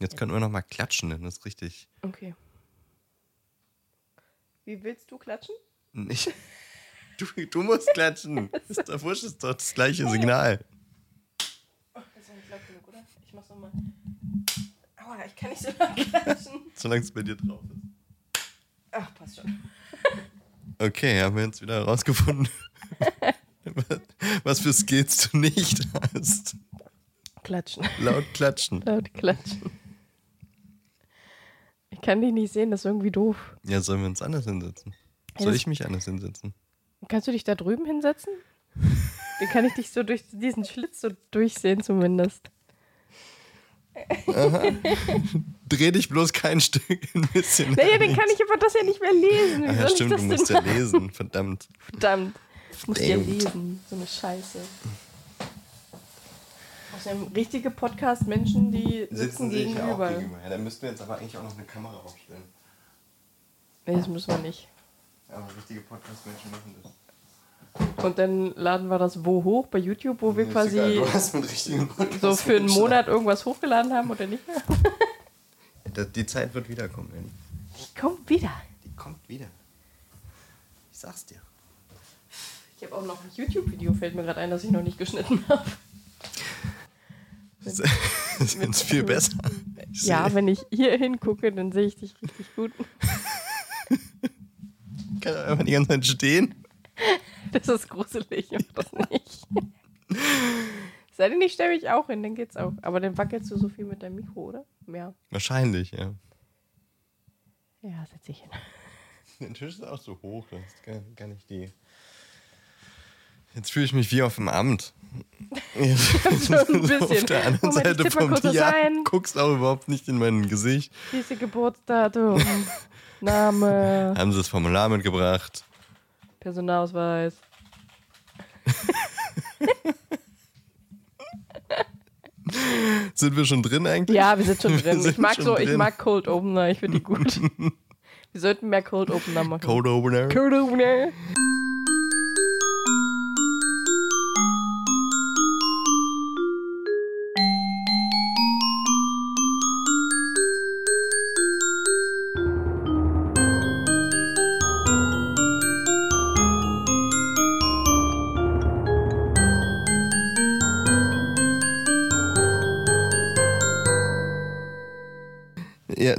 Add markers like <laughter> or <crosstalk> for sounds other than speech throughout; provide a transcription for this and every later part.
Jetzt könnten wir noch mal klatschen, denn das ist richtig. Okay. Wie willst du klatschen? Nicht. <laughs> Du, du musst klatschen. <laughs> Ist doch wurscht, ist doch das gleiche Signal. Oh, das war nicht laut genug, oder? Ich mach's nochmal. Aua, ich kann nicht so laut klatschen. <laughs> Solange es bei dir drauf ist. Ach, passt schon. Okay, haben wir jetzt wieder herausgefunden, was für Skills du nicht hast. Klatschen. Laut klatschen. Laut klatschen. Ich kann dich nicht sehen, das ist irgendwie doof. Ja, sollen wir uns anders hinsetzen? Ja, Soll ich mich anders hinsetzen? Kannst du dich da drüben hinsetzen? Dann kann ich dich so durch diesen Schlitz so durchsehen zumindest. Dreh dich bloß kein Stück ein bisschen. Naja, dann kann ich aber das ja nicht mehr lesen. Wie soll ja, stimmt, du musst ja machen? lesen. Verdammt. Verdammt. Ich muss ja lesen. So eine Scheiße. Außerdem richtige Podcast-Menschen, die sitzen, gegenüber. Ja, dann müssten wir jetzt aber eigentlich auch noch eine Kamera aufstellen. Nee, das müssen wir nicht. Aber richtige Podcast-Menschen machen das. Und dann laden wir das wo hoch? Bei YouTube, wo wir Ist quasi so für einen Monat irgendwas hochgeladen haben oder nicht mehr? Das- Die Zeit wird wiederkommen, Annie. Ich komm wieder. Die kommt wieder. Ich sag's dir. Ich habe auch noch ein YouTube-Video, fällt mir gerade ein, das ich noch nicht geschnitten habe. Das <laughs> ist jetzt viel besser. Ich <laughs> Ja, wenn ich hier hingucke, dann sehe ich dich richtig gut. <laughs> kann er einfach die ganze Zeit stehen. Das ist gruselig und das nicht. Sei denn, ich stelle mich auch hin, dann geht's auch. Aber dann wackelst du so viel mit deinem Mikro, oder? Ja. Wahrscheinlich, ja. Ja, setz dich hin. Der Tisch ist auch so hoch, das gar, gar nicht die. Jetzt fühle ich mich wie auf dem Amt. <laughs> So ein bisschen. <laughs> auf der anderen Moment, ich Seite vom Jahr ein. guckst auch überhaupt nicht in mein Gesicht. Diese Geburtsdatum, <laughs> Name, Haben sie das Formular mitgebracht? Personalausweis. Sind wir schon drin eigentlich? Ja, wir sind schon drin. sind Ich mag so, ich drin. mag Cold Opener, ich finde die gut. Wir sollten mehr Cold Opener machen. Code Opener. Cold Opener.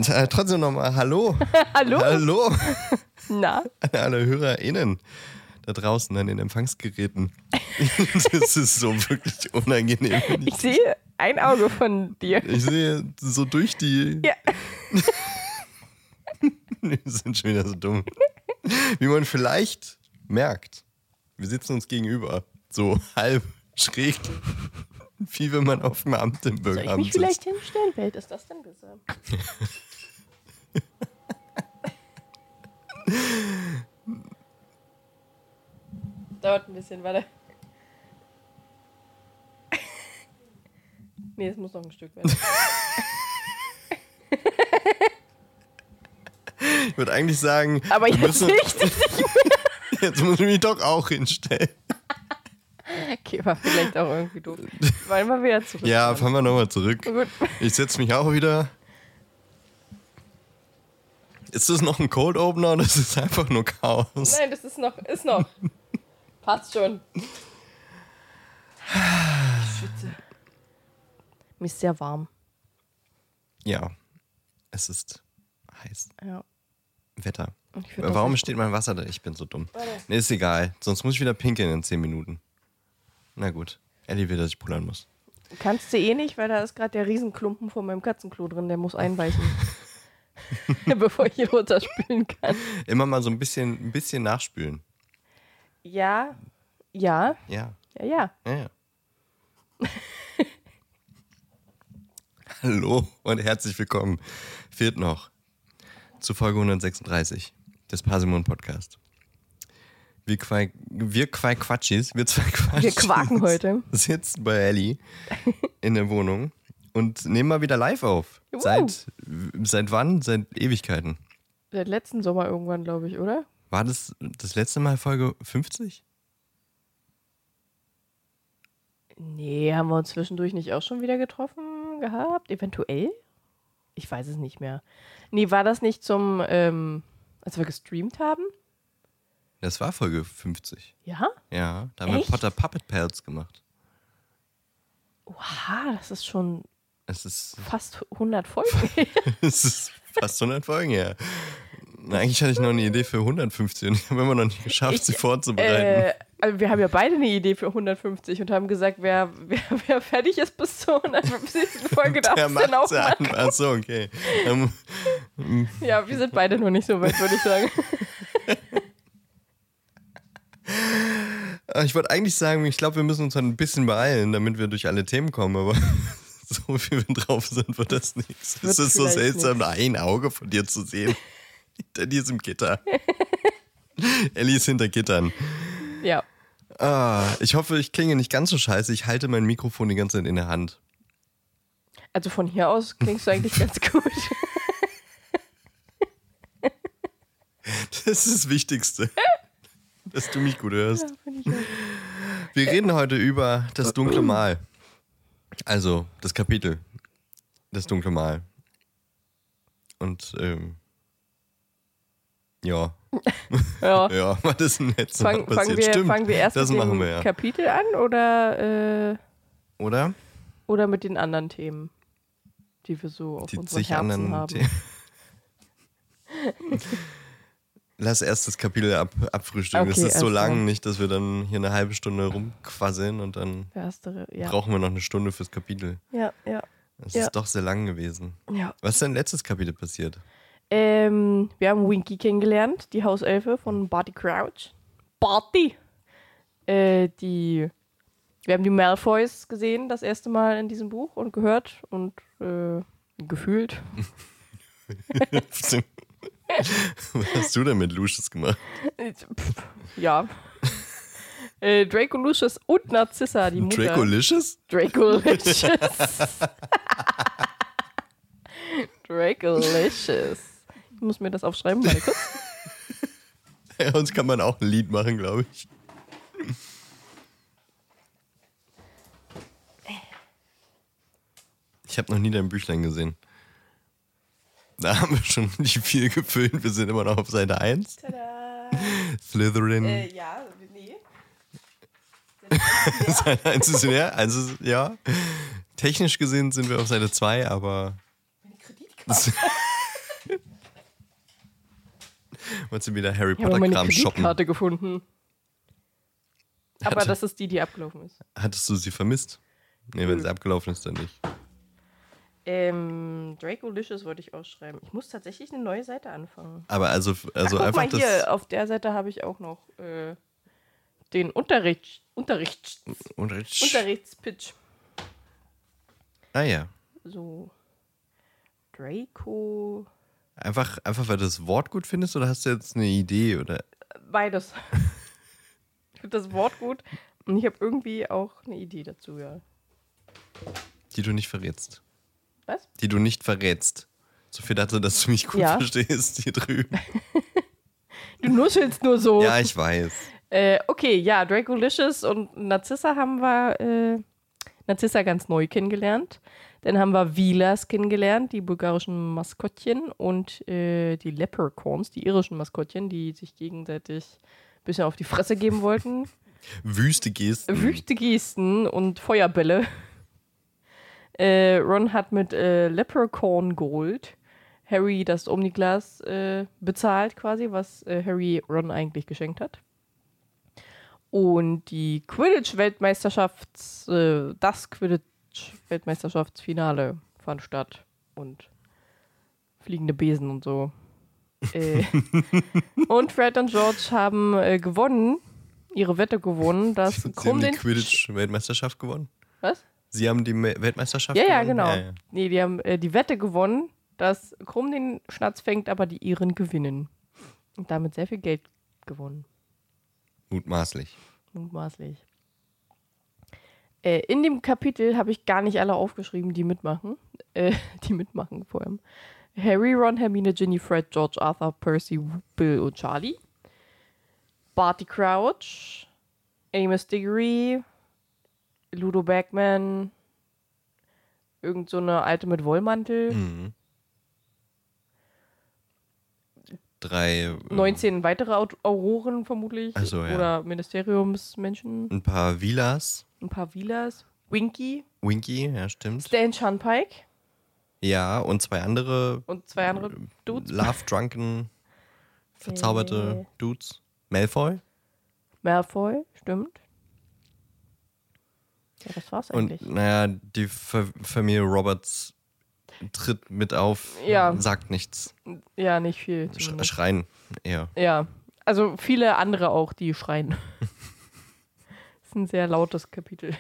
Äh, trotzdem nochmal <laughs> Hallo. Hallo? Hallo <laughs> Na? an alle HörerInnen da draußen an den Empfangsgeräten. <laughs> das ist so wirklich unangenehm. wenn Ich sehe ein Auge von dir. Ich sehe so durch die. Ja. Wir sind schon wieder so dumm. Wie man vielleicht merkt, wir sitzen uns gegenüber. So halb schräg. Wie wenn man auf dem Amt im Soll ich Bürgeramt mich vielleicht sitzt. hinstellen? Wer hätte es das denn gesagt? <laughs> Dauert ein bisschen, warte. nee, es muss noch ein Stück werden. Ich würde eigentlich sagen, Aber jetzt müssen- nicht. <laughs> jetzt muss ich mich doch auch hinstellen. Okay, war vielleicht auch irgendwie doof. Wollen wir wieder zurück? Ja, fahren wir nochmal zurück. Gut. Ich setze mich auch wieder. Ist das noch ein Cold Opener oder ist es einfach nur Chaos? Nein, das ist noch, ist noch. Passt schon. Ich schwitze. Mir ist sehr warm. Ja, es ist heiß. Ja. Wetter. Warum steht mein Wasser da? Ich bin so dumm. Nee, ist egal. Sonst muss ich wieder pinkeln in 10 Minuten. Na gut. Ellie will, dass ich pullern muss. Kannst du eh nicht, weil da ist gerade der Riesenklumpen von meinem Katzenklo drin, der muss einweichen. <laughs> <laughs> Bevor ich ihn runterspülen kann. Immer mal so ein bisschen, ein bisschen nachspülen. Ja, ja, Ja. ja, ja. Ja, ja. <laughs> Hallo und herzlich willkommen. Fehlt noch zu Folge 136 des Parsimon Podcast. Wir, Quai, wir Quai Quatschis, wir zwei Quatschis. Wir quaken heute. Sitzen bei Ellie in der Wohnung und nehmen mal wieder live auf. Juhu. Seit, seit wann? Seit Ewigkeiten. Seit letzten Sommer irgendwann, glaube ich, oder? War das das letzte Mal Folge 50? Nee, haben wir uns zwischendurch nicht auch schon wieder getroffen gehabt? Eventuell? Ich weiß es nicht mehr. Nee, war das nicht zum, ähm, als wir gestreamt haben? Das war Folge 50. Ja? Ja, da haben wir Echt? Potter Puppet Pals gemacht. Oha, das ist schon Es ist, fast 100 Folgen. <laughs> es ist fast 100 Folgen. Na, eigentlich hatte ich noch eine Idee für 150 und ich habe immer noch nicht geschafft, Ich- sie vorzubereiten. äh, also wir haben ja beide eine Idee für 150 und haben gesagt, wer, wer, wer fertig ist bis zur 150. Folge, darf es dann auch ja machen. an. Achso, okay. Ähm, Ja, wir sind beide noch nicht so weit, würde ich sagen. <laughs> ich wollte eigentlich sagen, ich glaube, wir müssen uns ein bisschen beeilen, damit wir durch alle Themen kommen, aber <laughs> so viel wir drauf sind, wird das nichts. Es ist so seltsam, ein Auge von dir zu sehen. <laughs> Hinter diesem Gitter. Ellie ist hinter Gittern. Ja. Ah, ich hoffe, ich klinge nicht ganz so scheiße. Ich halte mein Mikrofon die ganze Zeit in der Hand. Also von hier aus klingst du eigentlich ganz gut. <laughs> Das ist das Wichtigste. <laughs> Dass du mich gut hörst. Finde ich auch. Wir reden heute über das dunkle Mal. Also, das Kapitel. Das dunkle Mal. Und, ähm. Ja. <laughs> Ja. <laughs> Ja, was ist denn jetzt Fang, fangen, wir, Stimmt, fangen wir erst das mit dem wir ja. Kapitel an oder, äh, Oder? oder mit den anderen Themen, die wir so auf Die unseren zig Herzen haben? Lass erst das Kapitel ab, abfrühstücken. Okay, das ist so lang, mal. nicht, dass wir dann hier eine halbe Stunde rumquasseln und dann Erstere, ja. brauchen wir noch eine Stunde fürs Kapitel. Ja, ja, Das Ja. ist doch sehr lang gewesen. ja. Was ist denn letztes Kapitel passiert? Ähm, wir haben Winky kennengelernt, die Hauselfe von Barty Crouch. Barty! Äh, die. Wir haben die Malfoys gesehen, das erste Mal in diesem Buch und gehört und äh, gefühlt. <laughs> <laughs> Was hast du denn mit Lucius gemacht? Ja. äh, Draco Lucius und Narcissa, die Mutter. Dracolicious? Dracolicious. Dracolicious. Ich muss mir das aufschreiben, warte kurz. <laughs> Ja, uns kann man auch ein Lied machen, glaube ich. Ich habe noch nie dein Büchlein gesehen. Da haben wir schon nicht viel gefüllt. Wir sind immer noch auf Seite 1. Tada. Slytherin. ja, nee. <laughs> Seite 1 ist ja, also ja. Technisch gesehen sind wir auf Seite 2, aber. Das <laughs> Wolltest du wieder Harry Ich habe Potter meine Kram shoppen? Kreditkarte gefunden. Aber Hatte- das ist die, die abgelaufen ist. Hattest du sie vermisst? Nee, wenn sie abgelaufen ist, dann nicht. Ähm, Dracolicious wollte ich ausschreiben. Ich muss tatsächlich eine neue Seite anfangen. Aber also, also Ach, guck einfach mal das. hier, auf der Seite habe ich auch noch äh, den Unterricht, Unterrichts, Unterricht. Unterrichtspitch. Ah ja. So. Draco. Einfach, einfach weil du das Wort gut findest oder hast du jetzt eine Idee oder. Beides. <laughs> ich finde das Wort gut und ich habe irgendwie auch eine Idee dazu, ja. Die du nicht verrätst. Was? Die du nicht verrätst. So viel dazu, dass du mich gut Ja. verstehst hier drüben. <laughs> Du nuschelst nur so. Ja, ich weiß. Äh, okay, ja, Dracolicious und Narzissa haben wir äh, Narzissa ganz neu kennengelernt. Dann haben wir Vilas kennengelernt, die bulgarischen Maskottchen und äh, die Leprechauns, die irischen Maskottchen, die sich gegenseitig ein bisschen auf die Fresse geben wollten. <laughs> Wüste Gesten. Wüste Gesten und Feuerbälle. Äh, Ron hat mit äh, Leprechaun Gold Harry das Omniglas äh, bezahlt, quasi, was äh, Harry Ron eigentlich geschenkt hat. Und die Quidditch-Weltmeisterschafts-, äh, das Quidditch-Weltmeisterschaftsfinale fand statt. Und fliegende Besen und so. äh, <laughs> und Fred und George haben gewonnen, ihre Wette gewonnen, dass Sie haben die Quidditch-Weltmeisterschaft gewonnen. Was? Sie haben die Me Weltmeisterschaft Ja, ja, gewonnen? genau. Ja, ja. Nee, die haben äh, die Wette gewonnen, dass Krumm den Schnatz fängt, aber die Iren gewinnen. Und damit sehr viel Geld gewonnen. Mutmaßlich. Mutmaßlich. Äh, in dem Kapitel habe ich gar nicht alle aufgeschrieben, die mitmachen. Äh, <laughs> die mitmachen vor allem. Harry, Ron, Hermine, Ginny, Fred, George, Arthur, Percy, Bill und Charlie. Barty Crouch, Amos Diggory, Ludo Bagman, irgend so eine alte mit Wollmantel. Mhm. drei, äh, 19 weitere Aut- Auroren vermutlich. So, ja. Oder Ministeriumsmenschen. ein paar Villas. Ein paar Vilas. Winky. Winky, ja, stimmt. Stan Shunpike. Ja, und zwei andere Und zwei andere Dudes. Love-Drunken, <laughs> verzauberte Äh. Dudes. Malfoy. Malfoy, stimmt. Ja, das war's eigentlich. Und naja, die Fa Familie Roberts tritt mit auf, Ja. sagt nichts. ja, nicht viel. Zumindest. schreien eher. Ja, also viele andere auch, die schreien. <laughs> das ist ein sehr lautes Kapitel.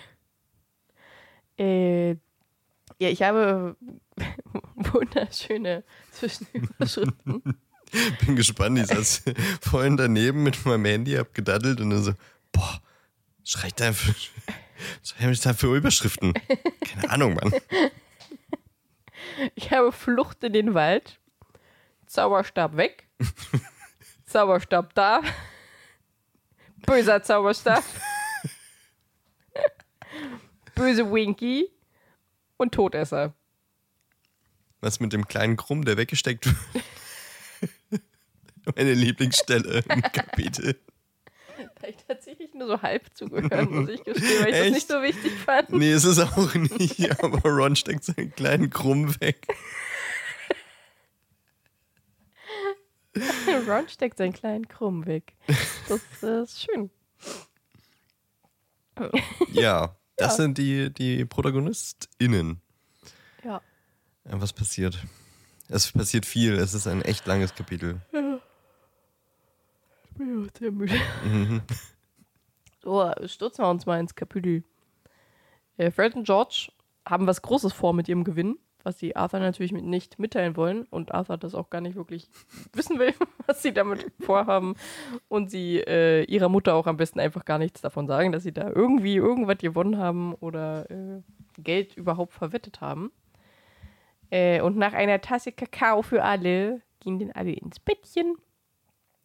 Äh, ja, ich habe <laughs> wunderschöne Zwischenüberschriften. <laughs> Bin gespannt, ich saß vorhin daneben mit meinem Handy, hab gedaddelt und dann so, boah, schreit da für, schreit da für Überschriften. <laughs> Keine Ahnung, Mann. Ich habe Flucht in den Wald, Zauberstab weg, <laughs> Zauberstab da, böser Zauberstab, böse Winky und Todesser. Was mit dem kleinen Krumm, der weggesteckt wird. <laughs> Meine Lieblingsstelle im Kapitel. <laughs> Ich tatsächlich nur so halb zugehört, muss ich gestehen, weil ich das nicht so wichtig fand. Nee, ist es auch nicht, <laughs> aber Ron steckt seinen kleinen Krumm weg. <laughs> Ron steckt seinen kleinen Krumm weg. Das äh, ist schön. Ja, das Ja. sind die, die ProtagonistInnen. Ja. Ja, Was passiert? Es passiert viel. Es ist ein echt langes Kapitel. Bin auch sehr müde. Mhm. <laughs> So, stürzen wir uns mal ins Kapitel. Äh, Fred und George haben was Großes vor mit ihrem Gewinn, was sie Arthur natürlich mit nicht mitteilen wollen und Arthur das auch gar nicht wirklich <laughs> wissen will, <laughs> was sie damit vorhaben und sie äh, ihrer Mutter auch am besten einfach gar nichts davon sagen, dass sie da irgendwie irgendwas gewonnen haben oder äh, Geld überhaupt verwettet haben. Äh, und nach einer Tasse Kakao für alle gehen dann alle ins Bettchen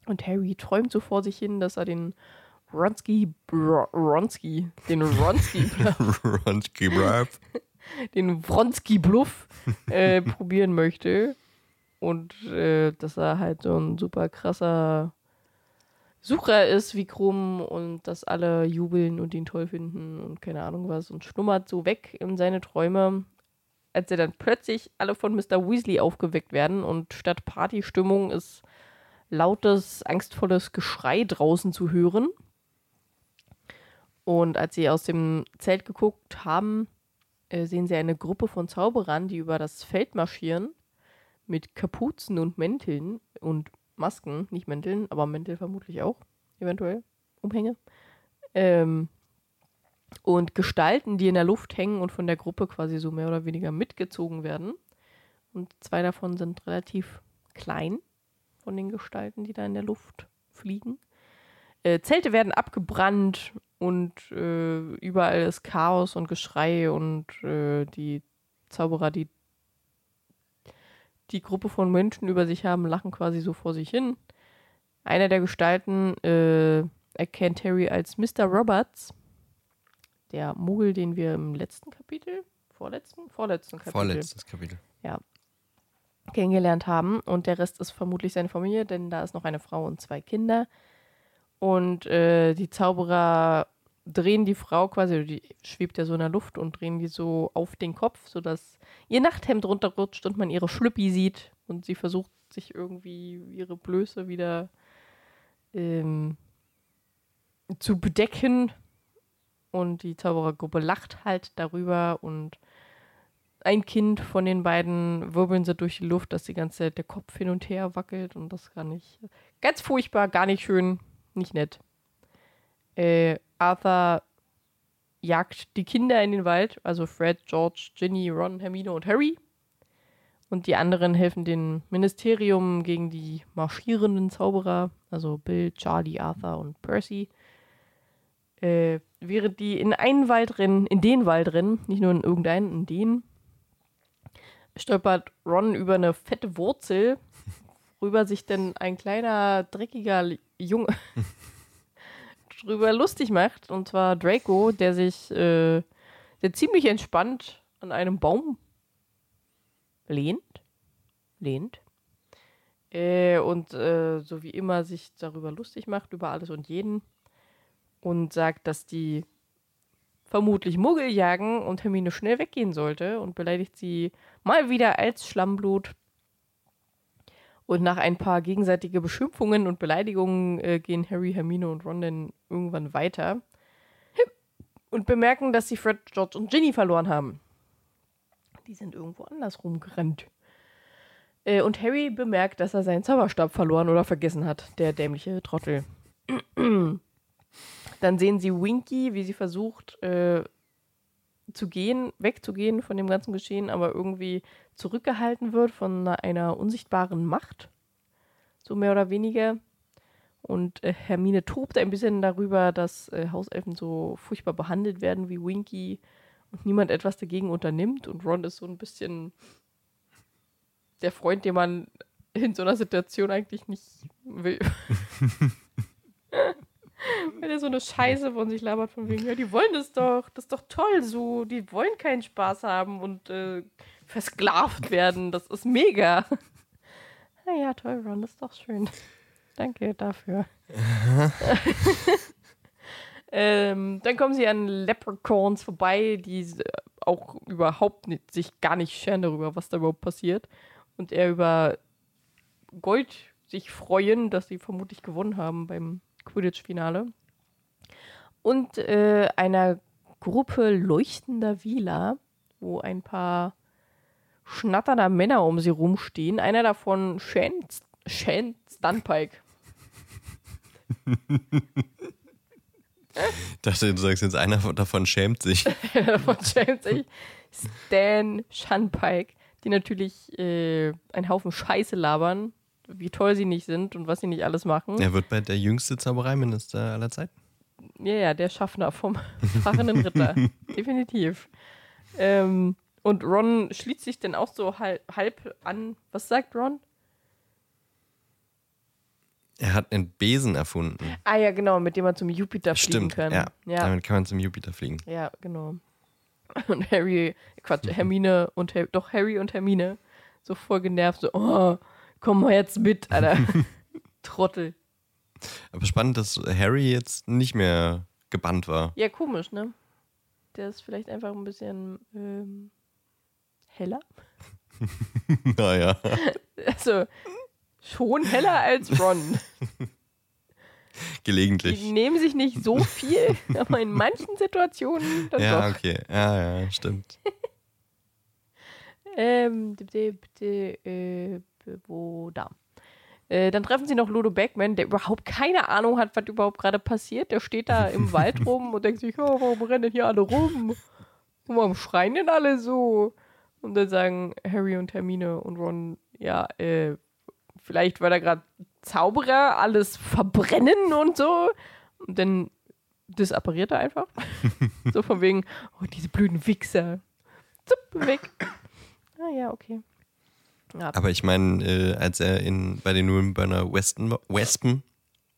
und Harry träumt so vor sich hin, dass er den Ronsky, Ronsky, den Ronsky, Ron Gibraltar. den Wronski Bluff äh, <laughs> probieren möchte. Und äh, dass er halt so ein super krasser Sucher ist wie Krumm und dass alle jubeln und ihn toll finden und keine Ahnung was und schlummert so weg in seine Träume, als er dann plötzlich alle von Mr. Weasley aufgeweckt werden und statt Partystimmung ist lautes, angstvolles Geschrei draußen zu hören. Und als sie aus dem Zelt geguckt haben, äh, sehen sie eine Gruppe von Zauberern, die über das Feld marschieren, mit Kapuzen und Mänteln und Masken, nicht Mänteln, aber Mäntel vermutlich auch, eventuell, Umhänge. Ähm, und Gestalten, die in der Luft hängen und von der Gruppe quasi so mehr oder weniger mitgezogen werden. Und zwei davon sind relativ klein von den Gestalten, die da in der Luft fliegen. Äh, Zelte werden abgebrannt und äh, überall ist Chaos und Geschrei und äh, die Zauberer, die die Gruppe von Menschen über sich haben, lachen quasi so vor sich hin. Einer der Gestalten äh, erkennt Harry als Mr. Roberts, der Muggel, den wir im letzten Kapitel, vorletzten, vorletzten Kapitel Vorletztes Kapitel. Kennengelernt haben. Und der Rest ist vermutlich seine Familie, denn da ist noch eine Frau und zwei Kinder. Und äh, die Zauberer drehen die Frau quasi, die schwebt ja so in der Luft und drehen die so auf den Kopf, sodass ihr Nachthemd runterrutscht und man ihre Schlüppi sieht. Und sie versucht sich irgendwie ihre Blöße wieder ähm, zu bedecken. Und die Zauberergruppe lacht halt darüber und ein Kind von den beiden wirbeln sie durch die Luft, dass die ganze Zeit der Kopf hin und her wackelt und das gar nicht. Ganz furchtbar, gar nicht schön, nicht nett. Äh, Arthur jagt die Kinder in den Wald, also Fred, George, Ginny, Ron, Hermine und Harry. Und die anderen helfen dem Ministerium gegen die marschierenden Zauberer, also Bill, Charlie, Arthur und Percy. Äh, während die in einen Wald rennen, in den Wald rennen, nicht nur in irgendeinen, in den, stolpert Ron über eine fette Wurzel, <laughs> worüber sich dann ein kleiner, dreckiger Junge <laughs> drüber lustig macht. Und zwar Draco, der sich äh, der ziemlich entspannt an einem Baum lehnt. Lehnt. Äh, und äh, so wie immer sich darüber lustig macht, über alles und jeden. Und sagt, dass die vermutlich Muggel jagen und Hermine schnell weggehen sollte und beleidigt sie mal wieder als Schlammblut. Und nach ein paar gegenseitige Beschimpfungen und Beleidigungen äh, gehen Harry, Hermine und Ron dann irgendwann weiter und bemerken, dass sie Fred, George und Ginny verloren haben. Die sind irgendwo anders rumgerannt. Äh, und Harry bemerkt, dass er seinen Zauberstab verloren oder vergessen hat, der dämliche Trottel. <clears throat> Dann sehen sie Winky, wie sie versucht äh, zu gehen, wegzugehen von dem ganzen Geschehen, aber irgendwie zurückgehalten wird von einer, unsichtbaren Macht. So mehr oder weniger. Und äh, Hermine tobt ein bisschen darüber, dass äh, Hauselfen so furchtbar behandelt werden wie Winky und niemand etwas dagegen unternimmt. Und Ron ist so ein bisschen der Freund, den man in so einer Situation eigentlich nicht will. <laughs> Wenn er so eine Scheiße von sich labert, von wegen, ja, die wollen das doch, das ist doch toll so, die wollen keinen Spaß haben und äh, versklavt werden, das ist mega. <laughs> Naja, toll, Ron, das ist doch schön. Danke dafür. <laughs> ähm, dann kommen sie an Leprechauns vorbei, die auch überhaupt nicht, sich gar nicht scheren darüber, was da überhaupt passiert. Und er über Gold sich freuen, dass sie vermutlich gewonnen haben beim Quidditch-Finale. Und äh, einer Gruppe leuchtender Wieler, wo ein paar schnatternder Männer um sie rumstehen. Einer davon Shane, Shane Stunpike. Ich dachte, du sagst jetzt, einer davon schämt sich. <laughs> davon schämt sich. Stan Shunpike, die natürlich äh, einen Haufen Scheiße labern, wie toll sie nicht sind und was sie nicht alles machen. Er wird bald der jüngste Zaubereiminister aller Zeiten. Ja, ja, der Schaffner vom <laughs> fahrenden Ritter. <laughs> Definitiv. Ähm, und Ron schließt sich dann auch so halb, halb an. Was sagt Ron? Er hat einen Besen erfunden. Ah ja, genau, mit dem man zum Jupiter fliegen Stimmt, kann. ja. ja. Damit kann man zum Jupiter fliegen. Ja, genau. <laughs> Und Harry, Quatsch, Hermine und doch Harry und Hermine so voll genervt, so, oh, komm mal jetzt mit, Alter. <laughs> Trottel. Aber spannend, dass Harry jetzt nicht mehr gebannt war. Ja, komisch, ne? Der ist vielleicht einfach ein bisschen ähm, heller. <laughs> naja. <laughs> Also schon heller als Ron. Gelegentlich. Die nehmen sich nicht so viel, aber in manchen Situationen dann Ja, doch. okay. Ja, ja, stimmt. Ähm, bitte, bitte, äh, wo da? Äh, dann treffen sie noch Ludo Beckman, der überhaupt keine Ahnung hat, was überhaupt gerade passiert. Der steht da im <laughs> Wald rum und denkt sich, oh, warum rennen hier alle rum? Und warum schreien denn alle so? Und dann sagen Harry und Hermine und Ron, ja, äh, vielleicht weil da gerade Zauberer alles verbrennen und so. Und dann disappariert er einfach. <laughs> so von wegen, oh, diese blöden Wichser. Zup, weg. <laughs> Ah ja, okay. Ja, Aber ich meine, äh, als er in, bei den Wimbledon Wespen, Wespen,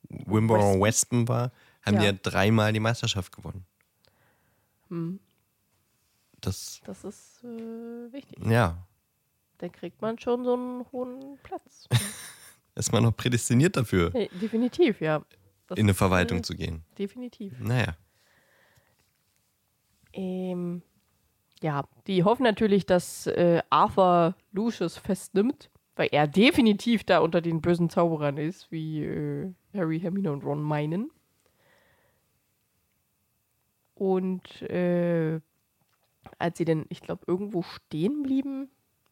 Wimbledon Wespen war, haben die Ja. ja dreimal die Meisterschaft gewonnen. hm, Das, das ist äh, wichtig. ja, Dann kriegt man schon so einen hohen Platz. <laughs> ist man noch prädestiniert dafür, hey, definitiv, ja. Das in eine Verwaltung zu gehen. Definitiv. Naja. Ähm, ja, die hoffen natürlich, dass äh, Arthur Lucius festnimmt, weil er definitiv da unter den bösen Zauberern ist, wie äh, Harry, Hermine und Ron meinen. Und äh, als sie dann, ich glaube, irgendwo stehen blieben,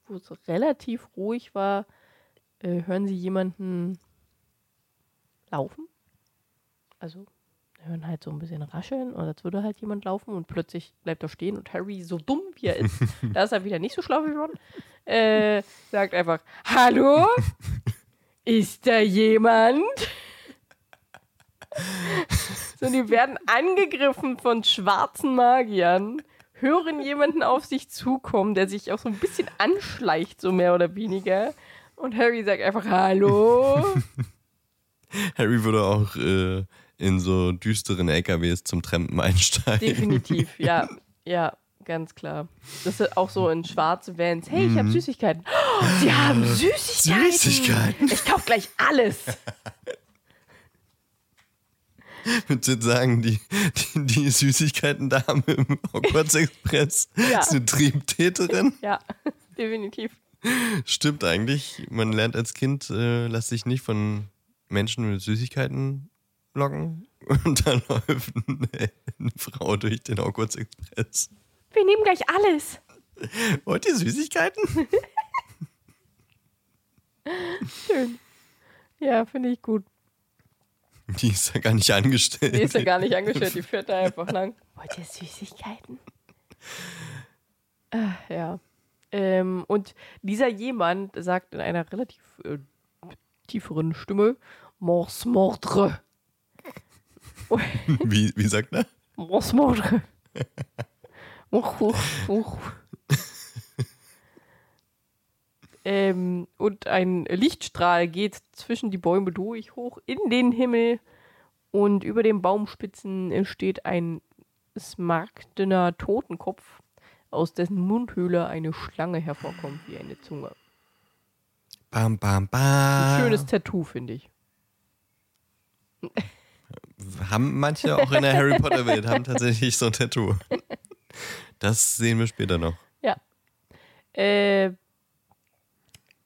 wo es relativ ruhig war, äh, hören sie jemanden laufen. Also hören halt so ein bisschen rascheln und als würde halt jemand laufen und plötzlich bleibt er stehen und Harry, so dumm wie er ist, <laughs> da ist er wieder nicht so schlau wie Ron, äh, sagt einfach, Hallo? Ist da jemand? so, die werden angegriffen von schwarzen Magiern, hören jemanden auf sich zukommen, der sich auch so ein bisschen anschleicht, so mehr oder weniger. Und Harry sagt einfach Hallo. Harry würde auch äh, in so düsteren LKWs zum Trampen einsteigen. Definitiv, ja. Ja, Ganz klar. Das ist auch so in schwarze Vans. Hey, ich habe Süßigkeiten. Oh, Sie haben <laughs> Süßigkeiten. Süßigkeiten. Ich kauf gleich alles. <laughs> Würdest du jetzt sagen, die, die, die Süßigkeiten-Dame im Hogwarts Express <laughs> Ja. ist eine Triebtäterin? Ja, definitiv. Stimmt eigentlich. Man lernt als Kind, äh, lass sich nicht von Menschen mit Süßigkeiten locken. Und dann läuft eine, eine Frau durch den Hogwarts Express. Wir nehmen gleich alles. Wollt ihr Süßigkeiten? Schön. Ja, finde ich gut. Die ist ja gar nicht angestellt. Die ist ja gar nicht angestellt, die fährt da einfach lang. Wollt ihr Süßigkeiten? Ah, ja. Ähm, und dieser jemand sagt in einer relativ äh, tieferen Stimme, Mors mordre. Wie, wie sagt er? Mors mordre. <laughs> Uch, uch, uch. ähm, und ein Lichtstrahl geht zwischen die Bäume durch, hoch in den Himmel. Und über den Baumspitzen steht ein smaragdener Totenkopf, aus dessen Mundhöhle eine Schlange hervorkommt wie eine Zunge. Bam, bam, Ein bam. schönes Tattoo, finde ich. Haben manche auch in der Harry Potter Welt haben tatsächlich so ein Tattoo. <laughs> Das sehen wir später noch. Ja. Äh,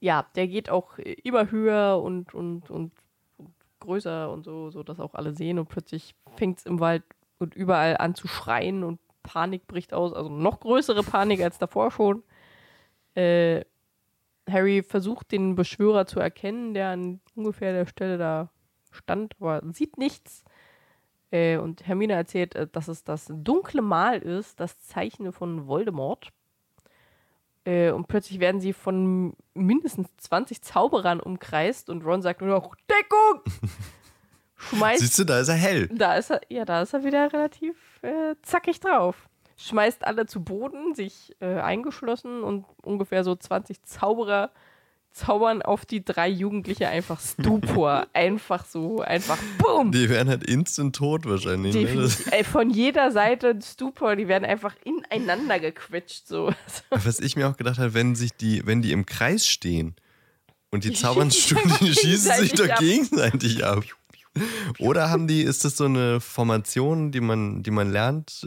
ja, der geht auch immer höher und, und, und, und größer und so, so dass auch alle sehen und plötzlich fängt es im Wald und überall an zu schreien und Panik bricht aus, also noch größere Panik als davor schon. Äh, Harry versucht den Beschwörer zu erkennen, der an ungefähr der Stelle da stand, aber sieht nichts. Äh, und Hermine erzählt, äh, dass es das dunkle Mal ist, das Zeichen von Voldemort. Äh, und plötzlich werden sie von mindestens 20 Zauberern umkreist und Ron sagt nur noch Deckung! <laughs> Schmeißt Siehst du, da ist er hell. da ist er, ja, da ist er wieder relativ äh, zackig drauf. Schmeißt alle zu Boden, sich äh, eingeschlossen und ungefähr so 20 Zauberer zaubern auf die drei Jugendliche einfach Stupor. <laughs> einfach so, einfach BUM! Die wären halt instant tot wahrscheinlich. Ne? Von jeder Seite Stupor, die werden einfach ineinander gequetscht. So. was ich mir auch gedacht habe, wenn sich die, wenn die im Kreis stehen und die, zaubern die sich schießen sich doch gegenseitig gegenseitig ab. Oder haben die, ist das so eine Formation, die man, die man lernt?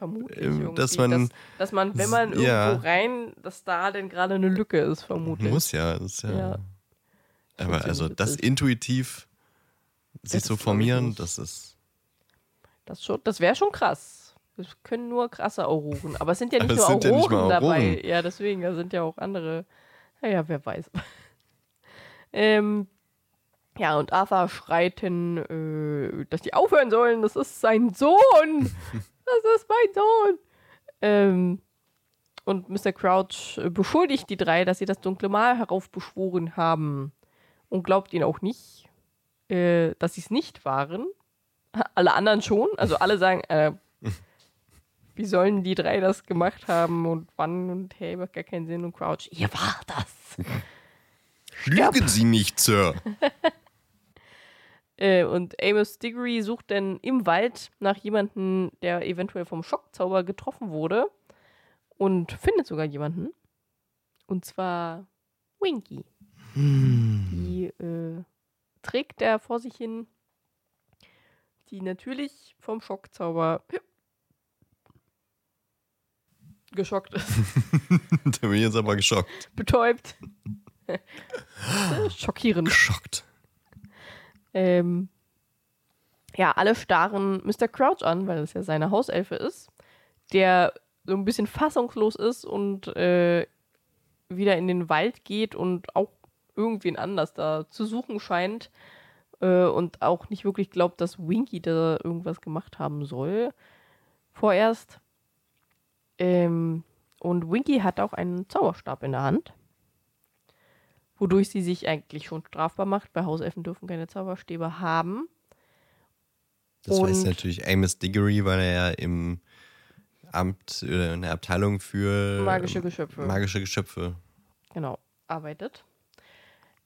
Vermutlich. Ähm, dass man- dass, dass man, wenn man irgendwo Ja. rein, dass da denn gerade eine Lücke ist, vermutlich. Muss ja. Das ist ja, Ja. Aber also das intuitiv sich Das so formieren, das ist. Das, schon- das wäre schon krass. Das können nur krasse Auroren. Aber es sind ja nicht es nur sind ja nicht Auroren dabei. Auroren. Ja, deswegen, da sind ja auch andere. Naja, wer weiß. <laughs> ähm, ja, und Arthur schreit hin, äh, dass die aufhören sollen. Das ist sein Sohn. <laughs> Das ist mein Sohn. Ähm, und Mr. Crouch beschuldigt die drei, dass sie das dunkle Mal heraufbeschworen haben. Und glaubt ihnen auch nicht, äh, dass sie es nicht waren. <laughs> Alle anderen schon. Also alle sagen, äh, <laughs> wie sollen die drei das gemacht haben und wann und hey, macht gar keinen Sinn und Crouch. Ihr war das. <laughs> Lügen Sie nicht, Sir. Äh, und Amos Diggory sucht dann im Wald nach jemandem, der eventuell vom Schockzauber getroffen wurde und findet sogar jemanden. Und zwar Winky. Die äh, trägt er vor sich hin, die natürlich vom Schockzauber <laughs> geschockt ist, <laughs> da bin jetzt aber geschockt. betäubt. <laughs> Schockierend. Geschockt. Ähm, ja, alle starren Mr. Crouch an, weil es ja seine Hauselfe ist, der so ein bisschen fassungslos ist und äh, wieder in den Wald geht und auch irgendwen anders da zu suchen scheint äh, und auch nicht wirklich glaubt, dass Winky da irgendwas gemacht haben soll. Vorerst. Ähm, und Winky hat auch einen Zauberstab in der Hand wodurch sie sich eigentlich schon strafbar macht. Bei Hauselfen dürfen keine Zauberstäbe haben. Das weiß Und- natürlich Amos Diggory, weil er ja im Amt oder in der Abteilung für Magische Geschöpfe. magische Geschöpfe. Genau, arbeitet.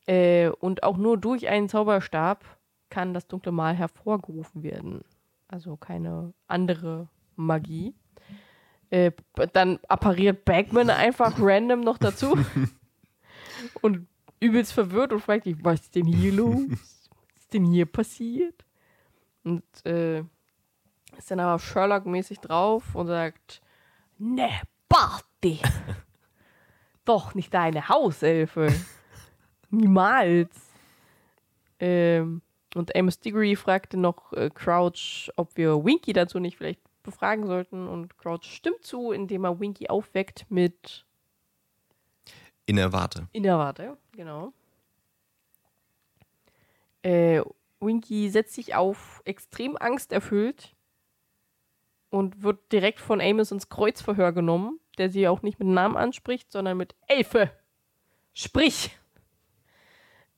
Äh, und auch nur durch einen Zauberstab kann das dunkle Mal hervorgerufen werden. Also keine andere Magie. Äh, dann appariert Bagman <laughs> einfach random noch dazu <laughs> und übelst verwirrt und fragt sich, was ist denn hier <laughs> los? Was ist denn hier passiert? Und äh, ist dann aber Sherlock-mäßig drauf und sagt, ne, Barty. <laughs> Doch nicht deine Hauselfe. Niemals. Ähm, und Amos Diggory fragte noch äh, Crouch, ob wir Winky dazu nicht vielleicht befragen sollten. Und Crouch stimmt zu, indem er Winky aufweckt mit In der Warte. in der Warte, genau. Äh, Winky setzt sich auf, extrem angsterfüllt und wird direkt von Amos ins Kreuzverhör genommen, der sie auch nicht mit Namen anspricht, sondern mit Elfe. Sprich!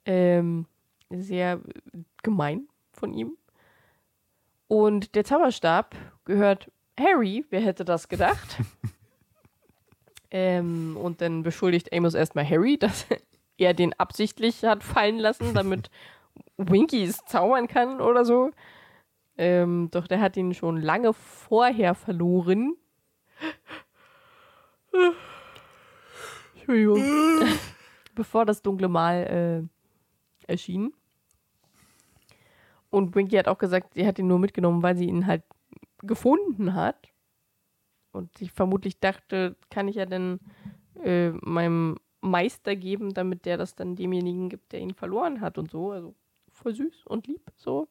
Ähm, sehr gemein von ihm. Und der Zauberstab gehört Harry, wer hätte das gedacht? <laughs> ähm, und dann beschuldigt Amos erstmal Harry, dass er den absichtlich hat fallen lassen, damit <laughs> Winky es zaubern kann oder so. Ähm, doch der hat ihn schon lange vorher verloren. Entschuldigung. <laughs> Bevor das dunkle Mal äh, erschien. Und Winky hat auch gesagt, sie hat ihn nur mitgenommen, weil sie ihn halt gefunden hat. Und sie vermutlich dachte, kann ich ja dann äh, meinem Meister geben, damit der das dann demjenigen gibt, der ihn verloren hat und so. Also voll süß und lieb, so.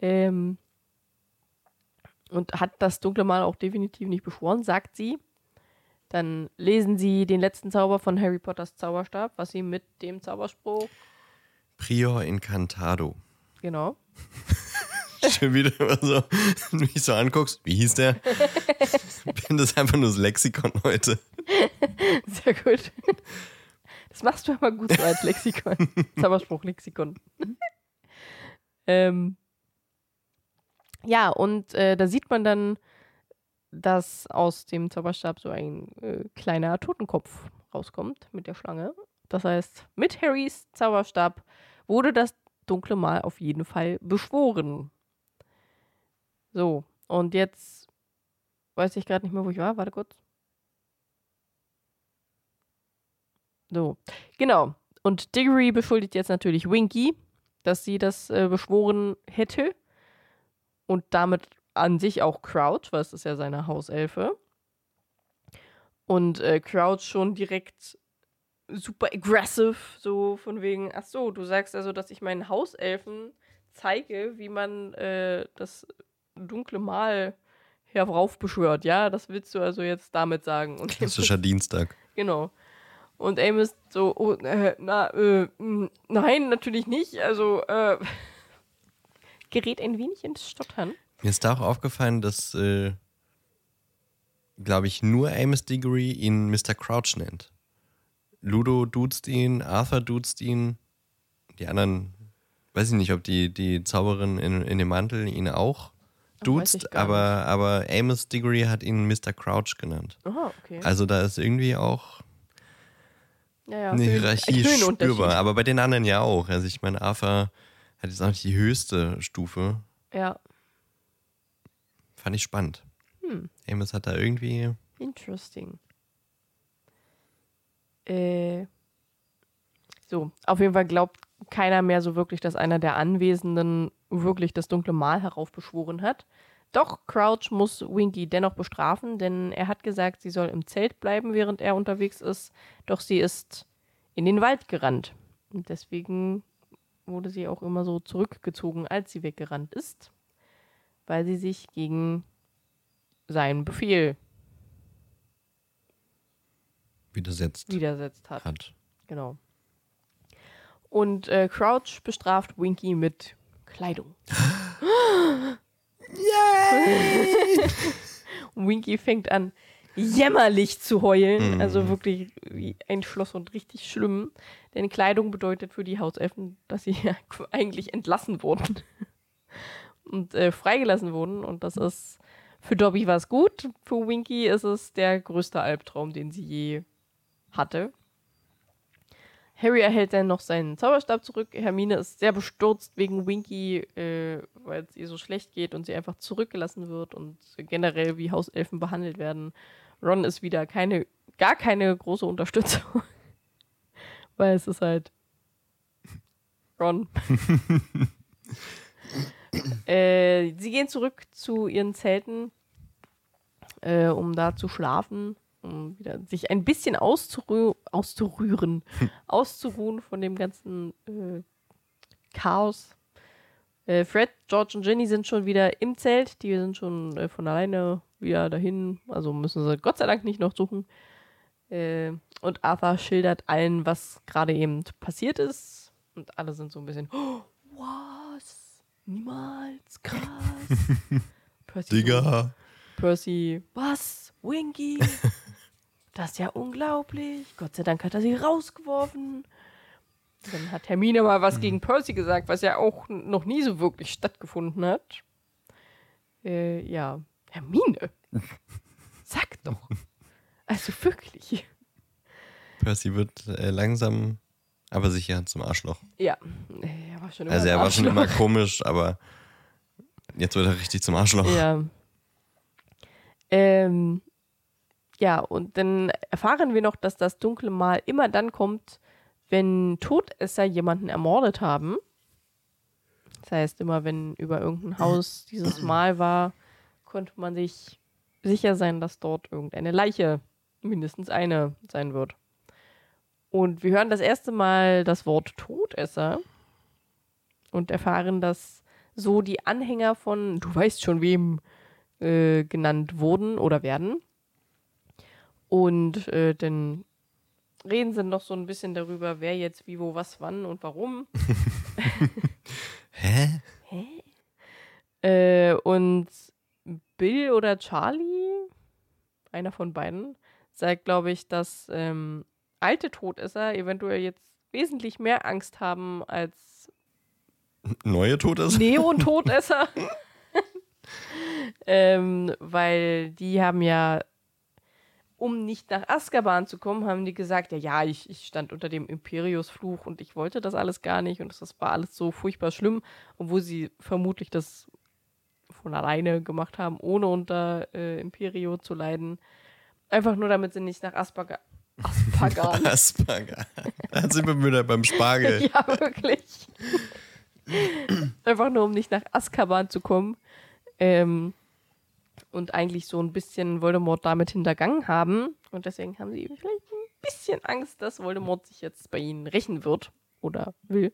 Ähm, und hat das dunkle Mal auch definitiv nicht beschworen, sagt sie. Dann lesen sie den letzten Zauber von Harry Potters Zauberstab, was sie mit dem Zauberspruch, Prior Incantado. genau, <laughs> Schon wieder immer so, wenn <laughs> du mich so anguckst, wie hieß der? <laughs> Ich bin das einfach nur das Lexikon heute. <laughs> Sehr gut. Das machst du aber gut so als Lexikon. Zauberspruch-Lexikon. ähm, ja, und äh, da sieht man dann, dass aus dem Zauberstab so ein äh, kleiner Totenkopf rauskommt mit der Schlange. Das heißt, mit Harrys Zauberstab wurde das dunkle Mal auf jeden Fall beschworen. So, und jetzt weiß ich gerade nicht mehr, wo ich war. Warte kurz. So, genau. Und Diggory beschuldigt jetzt natürlich Winky, dass sie das äh, beschworen hätte. Und damit an sich auch Crouch, weil es ist ja seine Hauselfe. Und äh, Crouch schon direkt super aggressive, so von wegen, ach so, du sagst also, dass ich meinen Hauselfen zeige, wie man äh, das dunkle Mal heraufbeschwört. Ja, das willst du also jetzt damit sagen. Und Klassischer <laughs> Dienstag. Genau. Und Amos so, oh, äh, na, äh, nein, natürlich nicht. Also, äh, <laughs> gerät ein wenig ins Stottern. Mir ist da auch aufgefallen, dass, äh, glaube ich, nur Amos Diggory ihn Mr. Crouch nennt. Ludo duzt ihn, Arthur duzt ihn. Die anderen, weiß ich nicht, ob die, die Zauberin in, in dem Mantel ihn auch Ach, duzt, gar aber, aber Amos Diggory hat ihn Mr. Crouch genannt. Aha, okay. Also da ist irgendwie auch ja, ja, eine Hierarchie Höhenunterschied. spürbar. Aber bei den anderen ja auch. Also ich meine, Arthur hat jetzt auch nicht die höchste Stufe. Ja, Fand ich spannend. Hm. Amos hat da irgendwie. interesting. Äh, so, auf jeden Fall glaubt keiner mehr so wirklich, dass einer der Anwesenden wirklich das dunkle Mal heraufbeschworen hat. Doch Crouch muss Winky dennoch bestrafen, denn er hat gesagt, sie soll im Zelt bleiben, während er unterwegs ist. Doch sie ist in den Wald gerannt. Und deswegen wurde sie auch immer so zurückgezogen, als sie weggerannt ist, weil sie sich gegen seinen Befehl widersetzt widersetzt hat. hat. Genau. Und äh, Crouch bestraft Winky mit Kleidung. <gasps> <gasps> Und <laughs> Winky fängt an, jämmerlich zu heulen. Mhm. Also wirklich wie ein Schloss und richtig schlimm. Denn Kleidung bedeutet für die Hauselfen, dass sie ja <laughs> eigentlich entlassen wurden. Und äh, freigelassen wurden. Und das ist für Dobby war es gut. Für Winky ist es der größte Albtraum, den sie je hatte. Harry erhält dann noch seinen Zauberstab zurück. Hermine ist sehr bestürzt wegen Winky, äh, weil es ihr so schlecht geht und sie einfach zurückgelassen wird und generell wie Hauselfen behandelt werden. Ron ist wieder keine, gar keine große Unterstützung. <laughs> weil es ist halt Ron. <laughs> äh, sie gehen zurück zu ihren Zelten, äh, um da zu schlafen um wieder sich ein bisschen auszurü auszurühren, <laughs> auszuruhen von dem ganzen äh, Chaos. Äh, Fred, George und Jenny sind schon wieder im Zelt. Die sind schon äh, von alleine wieder dahin. Also müssen sie Gott sei Dank nicht noch suchen. Äh, und Arthur schildert allen, was gerade eben passiert ist. Und alle sind so ein bisschen, oh, was? Niemals, krass. <laughs> Percy Digga. Percy, was? Winky? <laughs> Das ist ja unglaublich. Gott sei Dank hat er sie rausgeworfen. Dann hat Hermine mal was mhm. gegen Percy gesagt, was ja auch noch nie so wirklich stattgefunden hat. Äh, ja, Hermine. <laughs> Sag doch. Also wirklich. Percy wird äh, langsam, aber sicher zum Arschloch. Ja, er war schon immer Also er war schon immer komisch, aber jetzt wird er richtig zum Arschloch. Ja. Ähm, ja, und dann erfahren wir noch, dass das dunkle Mal immer dann kommt, wenn Todesser jemanden ermordet haben. Das heißt, immer wenn über irgendein Haus dieses <clears throat> Mal war, konnte man sich sicher sein, dass dort irgendeine Leiche, mindestens eine, sein wird. Und wir hören das erste Mal das Wort Todesser und erfahren, dass so die Anhänger von, du weißt schon wem, äh, genannt wurden oder werden. Und äh, dann reden sie noch so ein bisschen darüber, wer jetzt wie, wo, was, wann und warum. <laughs> Hä? Hä? Äh, und Bill oder Charlie, einer von beiden, sagt, glaube ich, dass ähm, alte Todesser eventuell jetzt wesentlich mehr Angst haben als neue Todesser. Neon-Todesser. <laughs> <laughs> ähm, weil die haben ja um nicht nach Azkaban zu kommen, haben die gesagt, ja, ja, ich, ich stand unter dem Imperius-Fluch und ich wollte das alles gar nicht und das war alles so furchtbar schlimm, obwohl sie vermutlich das von alleine gemacht haben, ohne unter äh, Imperio zu leiden. Einfach nur, damit sie nicht nach Aspagan. <laughs> Aspagan. Aspagan. Da sind wir wieder beim Spargel. <laughs> ja, wirklich. <laughs> Einfach nur, um nicht nach Azkaban zu kommen. Ähm, und eigentlich so ein bisschen Voldemort damit hintergangen haben. Und deswegen haben sie vielleicht ein bisschen Angst, dass Voldemort sich jetzt bei ihnen rächen wird oder will.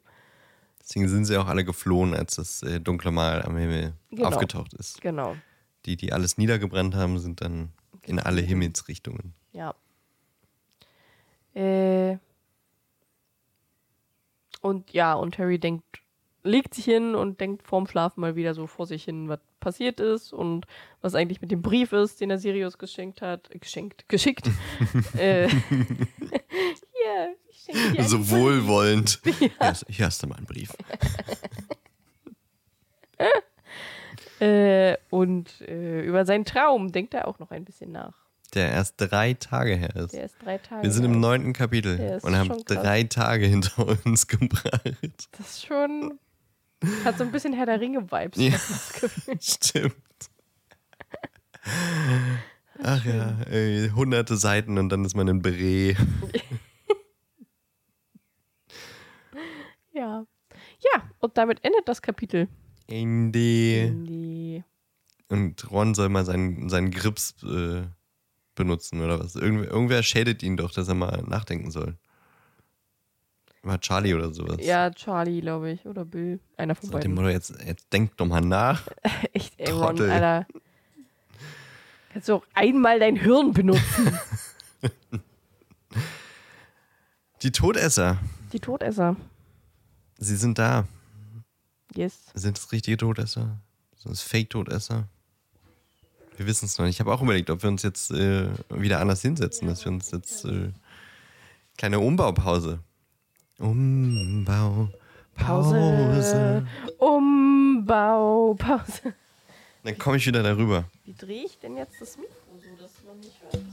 Deswegen sind sie auch alle geflohen, als das äh, dunkle Mal am Himmel genau. aufgetaucht ist. Genau. Die, die alles niedergebrannt haben, sind dann in alle Himmelsrichtungen. Ja. Äh. Und ja, und Harry denkt legt sich hin und denkt vorm Schlafen mal wieder so vor sich hin, was passiert ist und was eigentlich mit dem Brief ist, den er Sirius geschenkt hat. Geschenkt, geschickt. <laughs> äh, <laughs> hier, ich schenke dir So wohlwollend. <laughs> Ja. Hier, hier hast du mal einen Brief. äh, und äh, über seinen Traum denkt er auch noch ein bisschen nach. Der erst drei Tage her ist. Der ist drei Tage Wir sind im neunten Kapitel und haben drei Tage hinter uns gebracht. Das ist schon hat so ein bisschen Herr der Ringe-Vibes. Ja, <laughs> stimmt. Ach ja, ey, hunderte Seiten und dann ist man in Beret. <laughs> ja. Ja, und damit endet das Kapitel. Ende. Ende. Und Ron soll mal seinen, seinen Grips äh, benutzen oder was. Irgendwer, irgendwer schädet ihn doch, dass er mal nachdenken soll. War Charlie oder sowas. Ja, Charlie, glaube ich. Oder Bill. Einer von so, beiden. Dem jetzt, jetzt denk doch mal nach. <laughs> Echt, ey, Ron, Alter. Kannst du auch einmal dein Hirn benutzen. <laughs> Die Todesser. Die Todesser. Sie sind da. Yes. Sind es richtige Todesser? Sind es Fake-Todesser? Wir wissen es noch nicht. Ich habe auch überlegt, ob wir uns jetzt äh, wieder anders hinsetzen, dass wir uns jetzt äh, kleine Umbaupause Umbau, Pause. Umbau, Pause. Dann komme ich wieder darüber. Wie drehe ich denn jetzt das Mikro so, dass man nicht hört?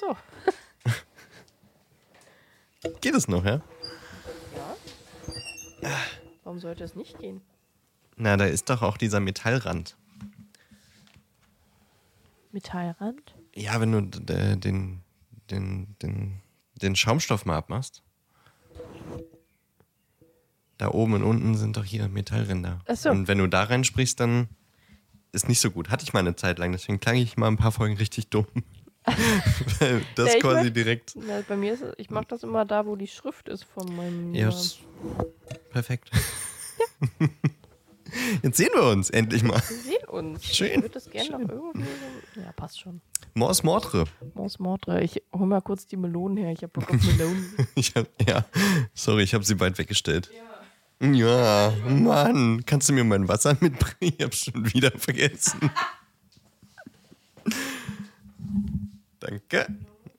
So. <laughs> geht es noch, ja? Ja. Warum sollte es nicht gehen? Na, da ist doch auch dieser Metallrand. Metallrand? Ja, wenn du d- den, den, den, den Schaumstoff mal abmachst. Da oben und unten sind doch hier Metallränder. Ach so. Und wenn du da reinsprichst, dann ist nicht so gut. Hatte ich mal eine Zeit lang, deswegen klang ich mal ein paar Folgen richtig dumm. Weil <laughs> das Ja, quasi mein- direkt. Na, bei mir ist es, ich mache das immer da, wo die Schrift ist von meinem. Ja, ist perfekt. <laughs> Jetzt sehen wir uns endlich mal. wir sehen uns. Schön. Ich würde das gerne noch irgendwie. Ja, passt schon. Mors Mordre. Mons Mordre. Ich hol mal kurz die Melonen her. Ich habe Bock auf Melonen. <laughs> Ich hab, ja, sorry, ich habe sie weit weggestellt. Ja. Mann, kannst du mir mein Wasser mitbringen? Ich hab's schon wieder vergessen. danke.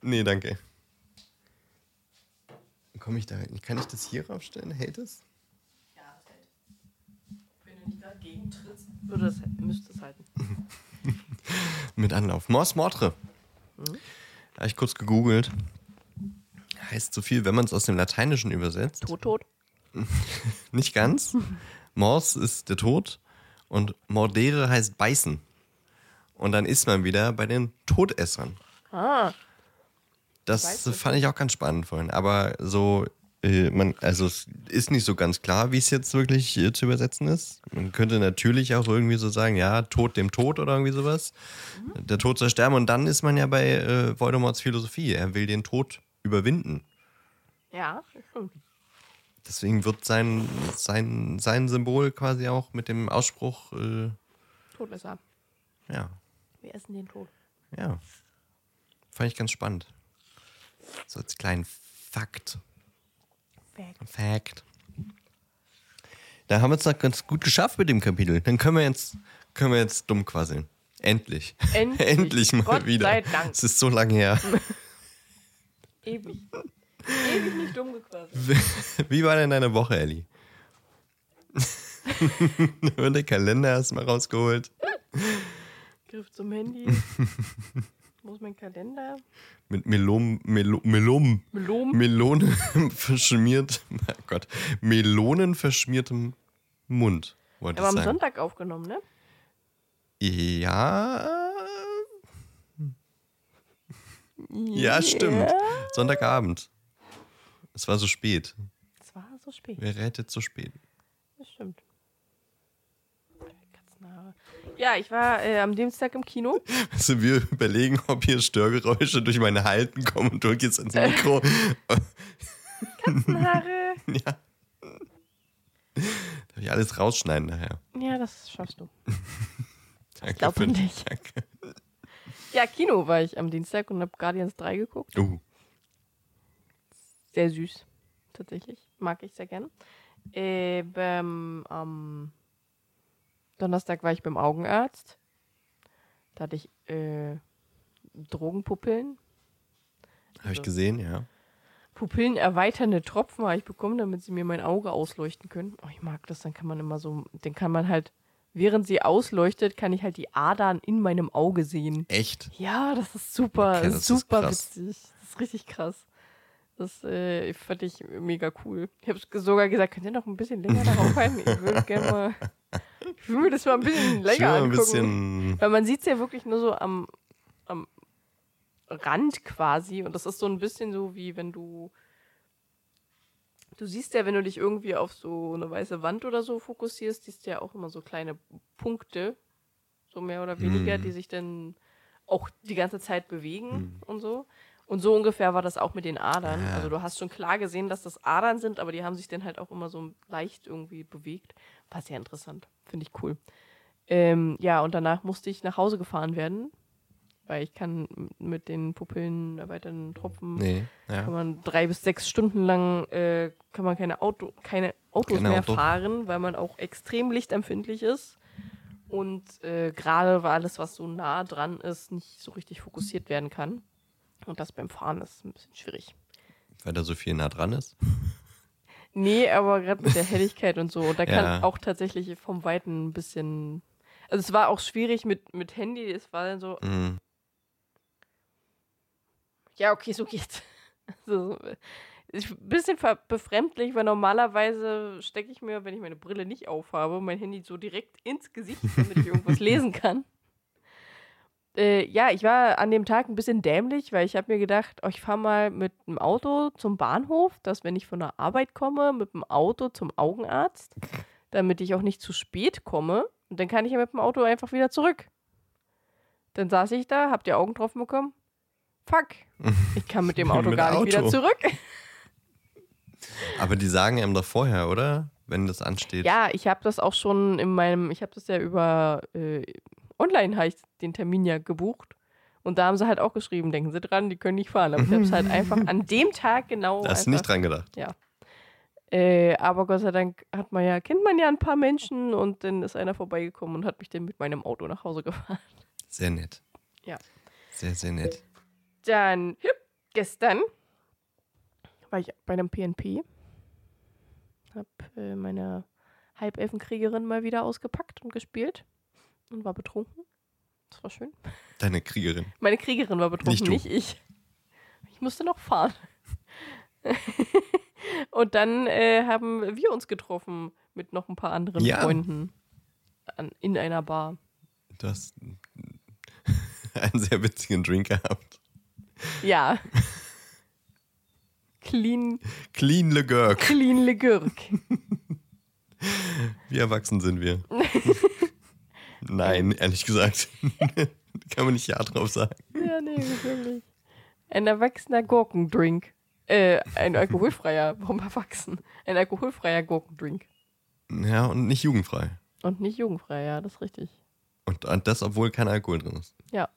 Nee, danke. Komme ich da rein? Kann ich das hier raufstellen? Hält es? ja, das hält. Wenn dagegen trittst, würde das, müsste es halten. <laughs> Mit Anlauf. Mors Mordre. Habe ich kurz gegoogelt. Heißt so viel, wenn man es aus dem Lateinischen übersetzt. Tot, tot. <laughs> Nicht ganz. Mors ist der Tod und mordere heißt beißen. Und dann ist man wieder bei den Todessern. Ah, Das fand ich auch ganz spannend vorhin. Aber so, äh, man, also es ist nicht so ganz klar, wie es jetzt wirklich äh, zu übersetzen ist. Man könnte natürlich auch irgendwie so sagen, ja, Tod dem Tod oder irgendwie sowas. Der Tod soll sterben und dann ist man ja bei äh, Voldemorts Philosophie. Er will den Tod überwinden. ja, stimmt. Deswegen wird sein, sein, sein Symbol quasi auch mit dem Ausspruch, äh, Todesser. ja, Wir essen den Tod. ja. Fand ich ganz spannend. So als kleinen Fakt. Fact. Fact. Da haben wir es doch ganz gut geschafft mit dem Kapitel. Dann können wir jetzt, können wir jetzt dumm quasseln. Endlich. Endlich. <laughs> Endlich mal Gott wieder. sei Dank. Es ist so lange her. <laughs> Ewig. Ewig nicht dumm gequatscht. Wie war denn deine Woche, Ellie? <laughs> Und der Kalender erstmal rausgeholt. Griff zum Handy. Muss mein Kalender. Mit Melom, Melo, Melom, Melom. Melone <laughs> verschmiert, oh Gott, Melonen verschmiertem Mund, wollte Aber am sagen. Sonntag aufgenommen, ne? Ja. Ja, stimmt. Sonntagabend. Es war so spät. Es war so spät. Wer rettet so spät? Das stimmt. Katzenhaare. Ja, ich war äh, am Dienstag im Kino. <laughs> Also wir überlegen, ob hier Störgeräusche durch meine Halten kommen und drück jetzt ins Mikro. <laughs> Katzenhaare. <laughs> ja. Darf ich alles rausschneiden nachher? ja, das schaffst du. Danke glaub für dich. Danke. Ja, Kino war ich am Dienstag und habe Guardians 3 geguckt. Uh, Sehr süß, tatsächlich. Mag ich sehr gern. Äh, beim, am Donnerstag war ich beim Augenarzt. Da hatte ich äh, Drogenpupillen. habe ich gesehen, ja. Pupillen erweiternde Tropfen habe ich bekommen, damit sie mir mein Auge ausleuchten können. Oh, ich mag das, dann kann man immer so, den kann man halt, während sie ausleuchtet, kann ich halt die Adern in meinem Auge sehen. Echt? Ja, das ist super, Okay, das ist ist super krass. witzig. Das ist richtig krass. Das äh, fand ich mega cool. Ich habe sogar gesagt, könnt ihr noch ein bisschen länger darauf halten? Ich würde gerne mal, <laughs> ich will mir das mal ein bisschen länger ein angucken. bisschen. Weil man sieht es ja wirklich nur so am, am Rand quasi. Und das ist so ein bisschen so, wie wenn du. Du siehst ja, wenn du dich irgendwie auf so eine weiße Wand oder so fokussierst, siehst du ja auch immer so kleine Punkte, so mehr oder weniger, Mhm. die sich dann auch die ganze Zeit bewegen und so. Und so ungefähr war das auch mit den Adern. Ah. Also du hast schon klar gesehen, dass das Adern sind, aber die haben sich dann halt auch immer so leicht irgendwie bewegt. War sehr interessant. Finde ich cool. Ähm, ja, und danach musste ich nach Hause gefahren werden, weil ich kann mit den Pupillen erweiterten Tropfen Nee, kann ja. man drei bis sechs Stunden lang äh, kann man keine, Auto, keine Autos Keine mehr Auto. fahren, weil man auch extrem lichtempfindlich ist. Und äh, gerade weil alles, was so nah dran ist, nicht so richtig fokussiert werden kann. Und das beim Fahren ist ein bisschen schwierig. Weil da so viel nah dran ist. <laughs> Nee, aber gerade mit der Helligkeit und so. Und da kann Ja. auch tatsächlich vom Weiten ein bisschen. Also es war auch schwierig mit, mit Handy. Es war dann so, Mhm. ja, okay, so geht's. <laughs> Also, ist ein bisschen befremdlich, weil normalerweise stecke ich mir, wenn ich meine Brille nicht aufhabe, mein Handy so direkt ins Gesicht, damit ich irgendwas <laughs> lesen kann. Äh, ja, ich war an dem Tag ein bisschen dämlich, weil ich habe mir gedacht, oh, ich fahre mal mit dem Auto zum Bahnhof, dass wenn ich von der Arbeit komme, mit dem Auto zum Augenarzt, damit ich auch nicht zu spät komme. Und dann kann ich ja mit dem Auto einfach wieder zurück. Dann saß ich da, hab die Augen drauf bekommen. Fuck, ich kann mit dem <laughs> Auto Mit gar nicht wieder Auto. zurück. Aber die sagen einem doch vorher, oder? Wenn das ansteht. Ja, ich habe das auch schon in meinem, ich habe das ja über äh, online habe ich den Termin ja gebucht. Und da haben sie halt auch geschrieben, denken Sie dran, die können nicht fahren. Aber ich habe es halt einfach an <laughs> dem Tag genau. Da hast du nicht dran gedacht. Ja. Äh, aber Gott sei Dank hat man ja, kennt man ja ein paar Menschen und dann ist einer vorbeigekommen und hat mich dann mit meinem Auto nach Hause <laughs> gefahren. Sehr nett. Ja. Sehr, sehr nett. Dann hüp, gestern war ich bei einem PNP. Hab äh, meine Halbelfenkriegerin mal wieder ausgepackt und gespielt und war betrunken. Das war schön. Deine Kriegerin. Meine Kriegerin war betrunken, Nicht nicht, ich. Ich musste noch fahren. <laughs> und dann äh, haben wir uns getroffen mit noch ein paar anderen Ja. Freunden an, in einer Bar. Du hast <laughs> einen sehr witzigen Drink gehabt. Ja. Clean, Clean Le Gurk. clean Le Gürk. Wie erwachsen sind wir? <laughs> Nein, ehrlich gesagt. <laughs> Kann man nicht Ja drauf sagen. Ja, nee, wirklich. Ein erwachsener Gurkendrink. Äh, ein alkoholfreier, warum erwachsen? Ein alkoholfreier Gurkendrink. Ja, und nicht jugendfrei. Und nicht jugendfrei, ja, das ist richtig. Und, und das, obwohl kein Alkohol drin ist. Ja.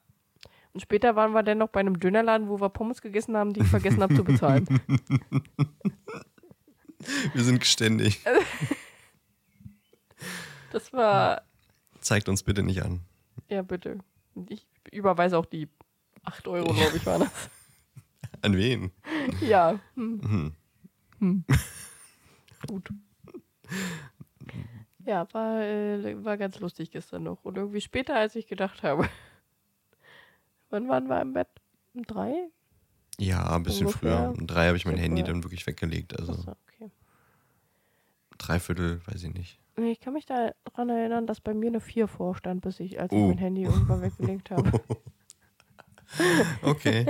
Und später waren wir dann noch bei einem Dönerladen, wo wir Pommes gegessen haben, die ich vergessen habe zu bezahlen. <laughs> Wir sind geständig. <laughs> Das war, Zeigt uns bitte nicht an. ja, bitte. Ich überweise auch die 8 Euro, glaube ich, waren das. <laughs> An wen? Ja. Hm. Hm. <laughs> Gut. Ja, war, äh, war ganz lustig gestern noch. Und irgendwie später, als ich gedacht habe. <laughs> Wann waren wir im Bett? Um drei? Ja, ein bisschen Ungefähr. früher. Um drei habe ich mein Handy dann wirklich weggelegt. Also Achso, okay. Dreiviertel, weiß ich nicht. Ich kann mich daran erinnern, dass bei mir eine 4 vorstand, bis ich, als ich Oh. mein Handy irgendwann weggelegt habe. <laughs> Okay.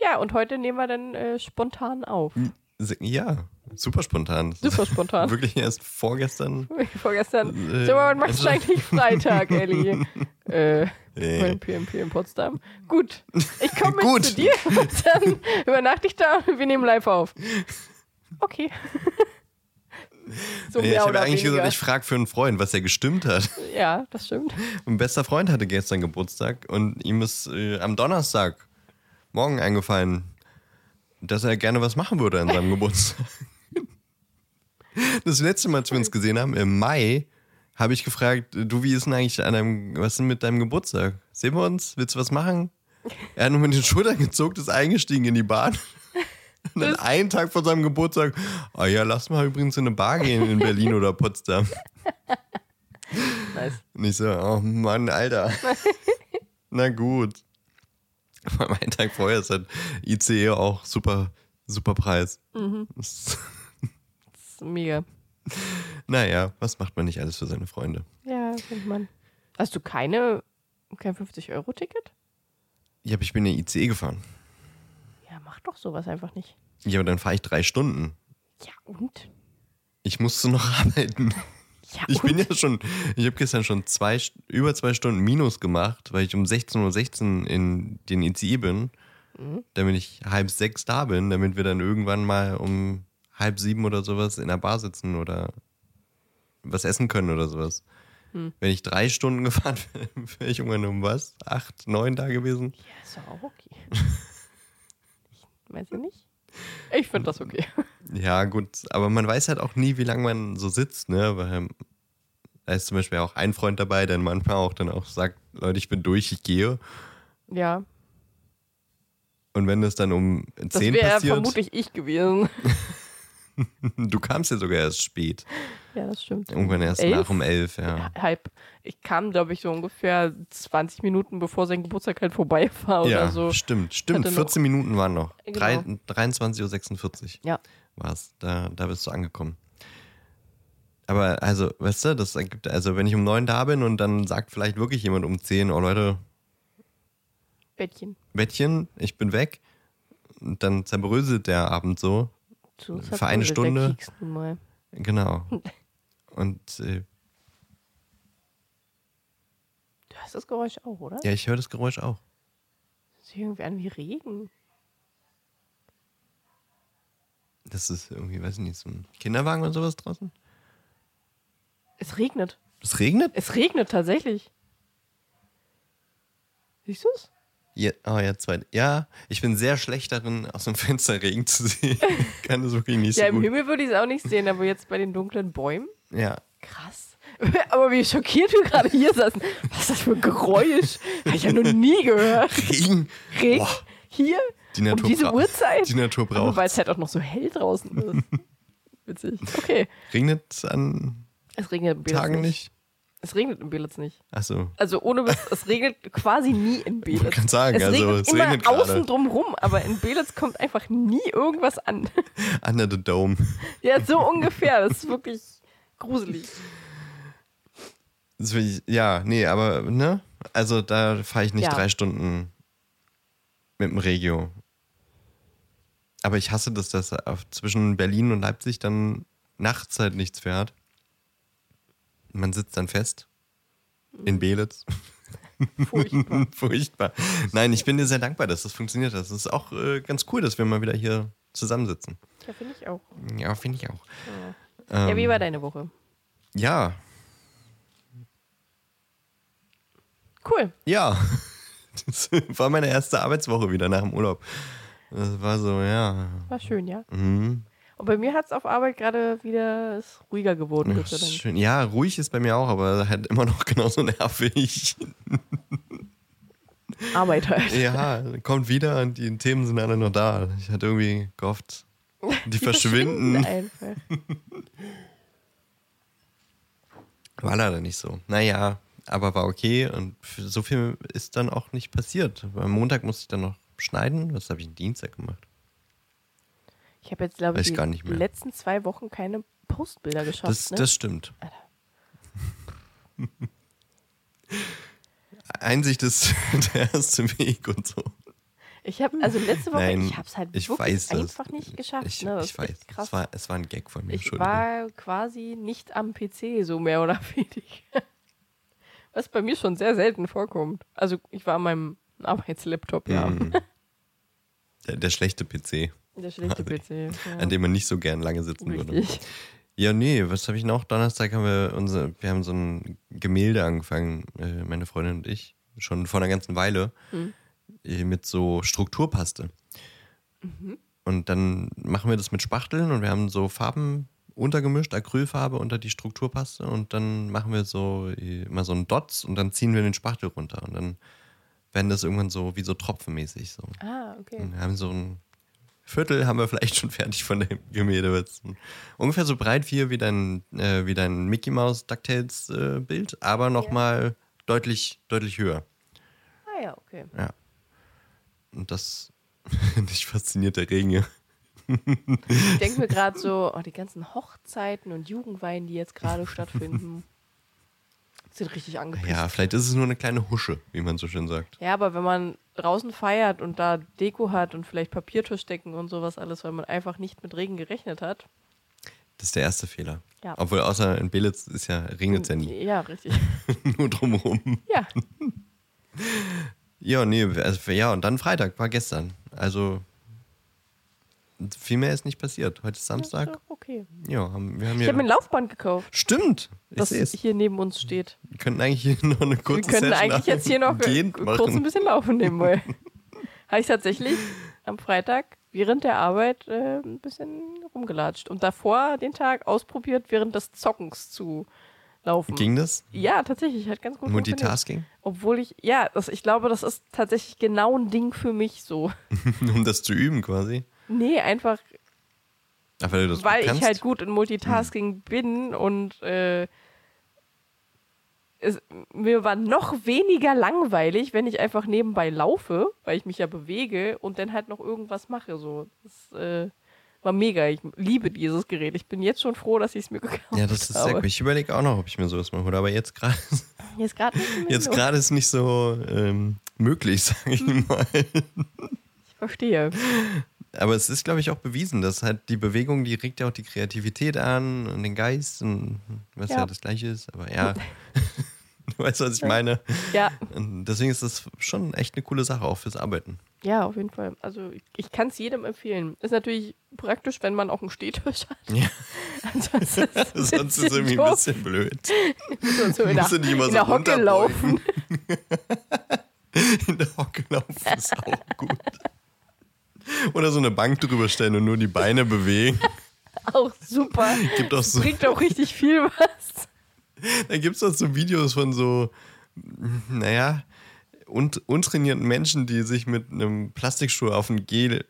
Ja, und heute nehmen wir dann äh, spontan auf. Se- Ja, super spontan. Super spontan. <laughs> Wirklich erst vorgestern. Vorgestern. Äh, mal, wann machst du eigentlich Freitag, <laughs> Ellie? äh, Äh, beim PMP in Potsdam. Gut, ich komme mit zu dir und dann übernachte ich da und wir nehmen live auf. Okay. <laughs> so ja, ich habe eigentlich weniger. gesagt, ich frage für einen Freund, was ja gestimmt hat. <laughs> ja, das stimmt. Mein bester Freund hatte gestern Geburtstag und ihm ist äh, am Donnerstag morgen eingefallen, dass er gerne was machen würde an seinem <laughs> Geburtstag. Das letzte Mal, als wir uns gesehen haben, im Mai, habe ich gefragt, du, wie ist denn eigentlich an deinem, was ist denn mit deinem Geburtstag? Sehen wir uns? Willst du was machen? Er hat nur mit den Schultern gezuckt, ist eingestiegen in die Bahn. Und <laughs> dann einen Tag vor seinem Geburtstag, ah ja, lass mal übrigens in eine Bar gehen in Berlin oder Potsdam. <laughs> Nice. Und ich so, oh Mann, Alter. <laughs> Na gut. Vor allem einen Tag vorher ist halt ICE auch super, super Preis. Das- Das ist mega. Naja, was macht man nicht alles für seine Freunde? Ja, kennt man. Hast du keine, kein 50-Euro-Ticket? Ja, aber ich bin ja ICE gefahren. Mach doch sowas einfach nicht. Ja, aber dann fahre ich drei Stunden. Ja, und? Ich musste noch <laughs> arbeiten. Ja, Ich bin ja schon, ich habe gestern schon zwei, über zwei Stunden Minus gemacht, weil ich um 16.16 Uhr in den ICE bin, damit ich halb sechs da bin, damit wir dann irgendwann mal um halb sieben oder sowas in der Bar sitzen oder was essen können oder sowas. Wenn ich drei Stunden <laughs> gefahren wäre, wäre ich irgendwann um was? Acht, neun da gewesen? Ja, ist doch auch okay. <laughs> Ich weiß ich nicht. Ich finde das okay. Ja, gut, aber man weiß halt auch nie, wie lange man so sitzt, ne? Weil da ist zum Beispiel auch ein Freund dabei, der manchmal auch dann auch sagt, Leute, ich bin durch, ich gehe. Ja, Und wenn das dann um das 10 wäre passiert, vermutlich ich gewesen. <laughs> <laughs> Du kamst ja sogar erst spät. Ja, das stimmt. Irgendwann erst Elf? nach um elf, ja. Halb. Ich kam, glaube ich, so ungefähr 20 Minuten, bevor sein Geburtstag halt vorbei <laughs> war Ja, oder so. stimmt, stimmt. Hatte noch- 14 Minuten waren noch. Genau. Drei- 23.46 Uhr Ja. war es. Da, da bist du angekommen. Aber also, weißt du, das ergibt, also wenn ich um neun da bin und dann sagt vielleicht wirklich jemand um 10, oh Leute, Bettchen. Bettchen, ich bin weg. Und dann zerbröselt der Abend so. So, Für eine der Stunde. Genau. <laughs> Und äh, Du hast das Geräusch auch, oder? ja, ich höre das Geräusch auch. Das hört sich irgendwie an wie Regen. Das ist irgendwie, weiß ich nicht, so ein Kinderwagen oder sowas draußen. Es regnet. Es regnet? Es regnet tatsächlich. Siehst du es? Ja, oh ja, zwei. Ja, ich bin sehr schlecht darin, aus dem Fenster Regen zu sehen. <laughs> Kann das wirklich nicht Ja, so im gut. Himmel würde ich es auch nicht sehen, aber jetzt bei den dunklen Bäumen. Ja. Krass. <laughs> Aber wie schockiert wir gerade hier saßen. Was ist das für ein Geräusch? Habe ich ja noch nie gehört. Regen. Regen Boah, hier die um Natur diese bra- Uhrzeit. Die Natur braucht. weil es halt auch noch so hell draußen ist. <laughs> Witzig. Okay. Regnet an Es regnet Tagen nicht. Es regnet in Belitz nicht. Achso. Also ohne Witz, es regnet quasi nie in Belitz. Man kann sagen, es also regnet es immer regnet außen gerade. drumrum, aber in Belitz kommt einfach nie irgendwas an. <laughs> Under the Dome. Ja, so ungefähr. Das ist wirklich gruselig. Das ich, ja, nee, aber, ne? Also da fahre ich nicht Ja. drei Stunden mit dem Regio. Aber ich hasse das, dass auf, zwischen Berlin und Leipzig dann nachts halt nichts fährt. Man sitzt dann fest. In Belitz. <laughs> Furchtbar. <laughs> Furchtbar. Nein, ich bin dir sehr dankbar, dass das funktioniert hat. Das ist auch äh, ganz cool, dass wir mal wieder hier zusammensitzen. Ja, finde ich auch. Ja, finde ich auch. Ja, Ähm, wie war deine Woche? Ja, Cool. ja. <laughs> Das war meine erste Arbeitswoche wieder nach dem Urlaub. Das war so, ja. War schön, ja. Mhm. Und bei mir hat es auf Arbeit gerade wieder ruhiger geworden, Ja, schön. ja, ruhig ist bei mir auch, aber halt immer noch <laughs> genauso nervig. Arbeit halt. Ja, kommt wieder und die Themen sind alle noch da. Ich hatte irgendwie gehofft, die <laughs> verschwinden. Einfach. War leider nicht so. Naja, aber war okay und so viel ist dann auch nicht passiert. Am Montag musste ich dann noch schneiden. Was habe ich am Dienstag gemacht? Ich habe jetzt, glaube ich, die letzten zwei Wochen keine Postbilder geschafft. Das, ne? das stimmt. <laughs> Einsicht ist <laughs> der erste Weg und so. ich habe, also letzte Woche, Nein, ich habe es halt ich wirklich weiß einfach nicht geschafft. Ich, ne? Ich weiß. krass. Es war, es war ein Gag von mir. Ich war quasi nicht am PC, so mehr oder <laughs> weniger. Was bei mir schon sehr selten vorkommt. Also ich war an meinem Arbeitslaptop, ja. Mhm. Der, der schlechte PC, Der schlechte PC. Ja. an dem man nicht so gern lange sitzen würde. Richtig. Ja, nee, was habe ich noch? Donnerstag haben wir unser, wir haben so ein Gemälde angefangen, äh, meine Freundin und ich, schon vor einer ganzen Weile, äh, mit so Strukturpaste. Und dann machen wir das mit Spachteln und wir haben so Farben untergemischt, Acrylfarbe unter die Strukturpaste und dann machen wir so äh, immer so einen Dots und dann ziehen wir den Spachtel runter und dann werden das irgendwann so wie so tropfenmäßig so. Ah, okay. Wir haben so ein Viertel haben wir vielleicht schon fertig von dem Gemälde. Ungefähr so breit wie, wie dein, äh, wie dein Mickey Mouse DuckTales äh, Bild, aber nochmal deutlich, deutlich höher. Ah ja, okay. Ja. Und das <laughs> dich fasziniert der Regen. ja. Ich denke mir gerade so, oh, die ganzen Hochzeiten und Jugendweihen, die jetzt gerade <laughs> stattfinden, sind richtig angepisst. Ja, vielleicht ist es nur eine kleine Husche, wie man so schön sagt. Ja, aber wenn man draußen feiert und da Deko hat und vielleicht Papiertischdecken und sowas alles, weil man einfach nicht mit Regen gerechnet hat. Das ist der erste Fehler. Ja. Obwohl außer in Belitz ist ja, regnet es ja nie. Ja, richtig. <laughs> nur drumherum. Ja, Ja, nee, also, ja, und dann Freitag war gestern. Also viel mehr ist nicht passiert. Heute ist Samstag. doch okay. Ja, haben, wir haben Ich habe mir ein Laufband gekauft, Stimmt! Ich das hier neben uns steht. Wir könnten eigentlich hier <laughs> noch eine kurze Wir könnten Session eigentlich jetzt hier noch <laughs> kurz ein bisschen laufen nebenbei. <laughs> Habe ich tatsächlich am Freitag während der Arbeit äh, ein bisschen rumgelatscht und davor den Tag ausprobiert, während des Zockens zu laufen. Ging das? Ja, tatsächlich, hat ganz gut. Multitasking? Obwohl ich, ja, das, ich glaube, das ist tatsächlich genau ein Ding für mich so. um das zu üben quasi. Nee, einfach, Ach, weil weil ich halt gut in Multitasking bin und äh, es, mir war noch weniger langweilig, wenn ich einfach nebenbei laufe, weil ich mich ja bewege und dann halt noch irgendwas mache. So. Das äh, war mega. Ich liebe dieses Gerät. Ich bin jetzt schon froh, dass ich es mir gekauft habe. Ja, das ist sehr gut. Ich überlege auch noch, ob ich mir sowas mal hole. Aber jetzt gerade Jetzt gerade jetzt gerade ist nicht so ähm, möglich, <laughs> sage ich mal. Ich verstehe. Aber es ist, glaube ich, auch bewiesen, dass halt die Bewegung, die regt ja auch die Kreativität an und den Geist und was ja, Ja. das gleiche ist. Aber ja, <laughs> du weißt, was ich meine. Ja, Und deswegen ist das schon echt eine coole Sache, auch fürs Arbeiten. ja, auf jeden Fall. Also ich, kann es jedem empfehlen. Ist natürlich praktisch, wenn man auch einen Stehtisch hat. Ja. <laughs> Ansonsten ist es <laughs> Sonst ist es irgendwie ein doof. bisschen blöd. so, so in der, nicht immer in so der Hocke laufen. In der Hocke laufen ist auch gut. Oder so eine Bank drüber stellen und nur die Beine bewegen. Auch super. Gibt auch so, Bringt auch richtig viel was. da gibt es auch so Videos von so, naja, und, untrainierten Menschen, die sich mit einem Plastikschuh auf ein Gel,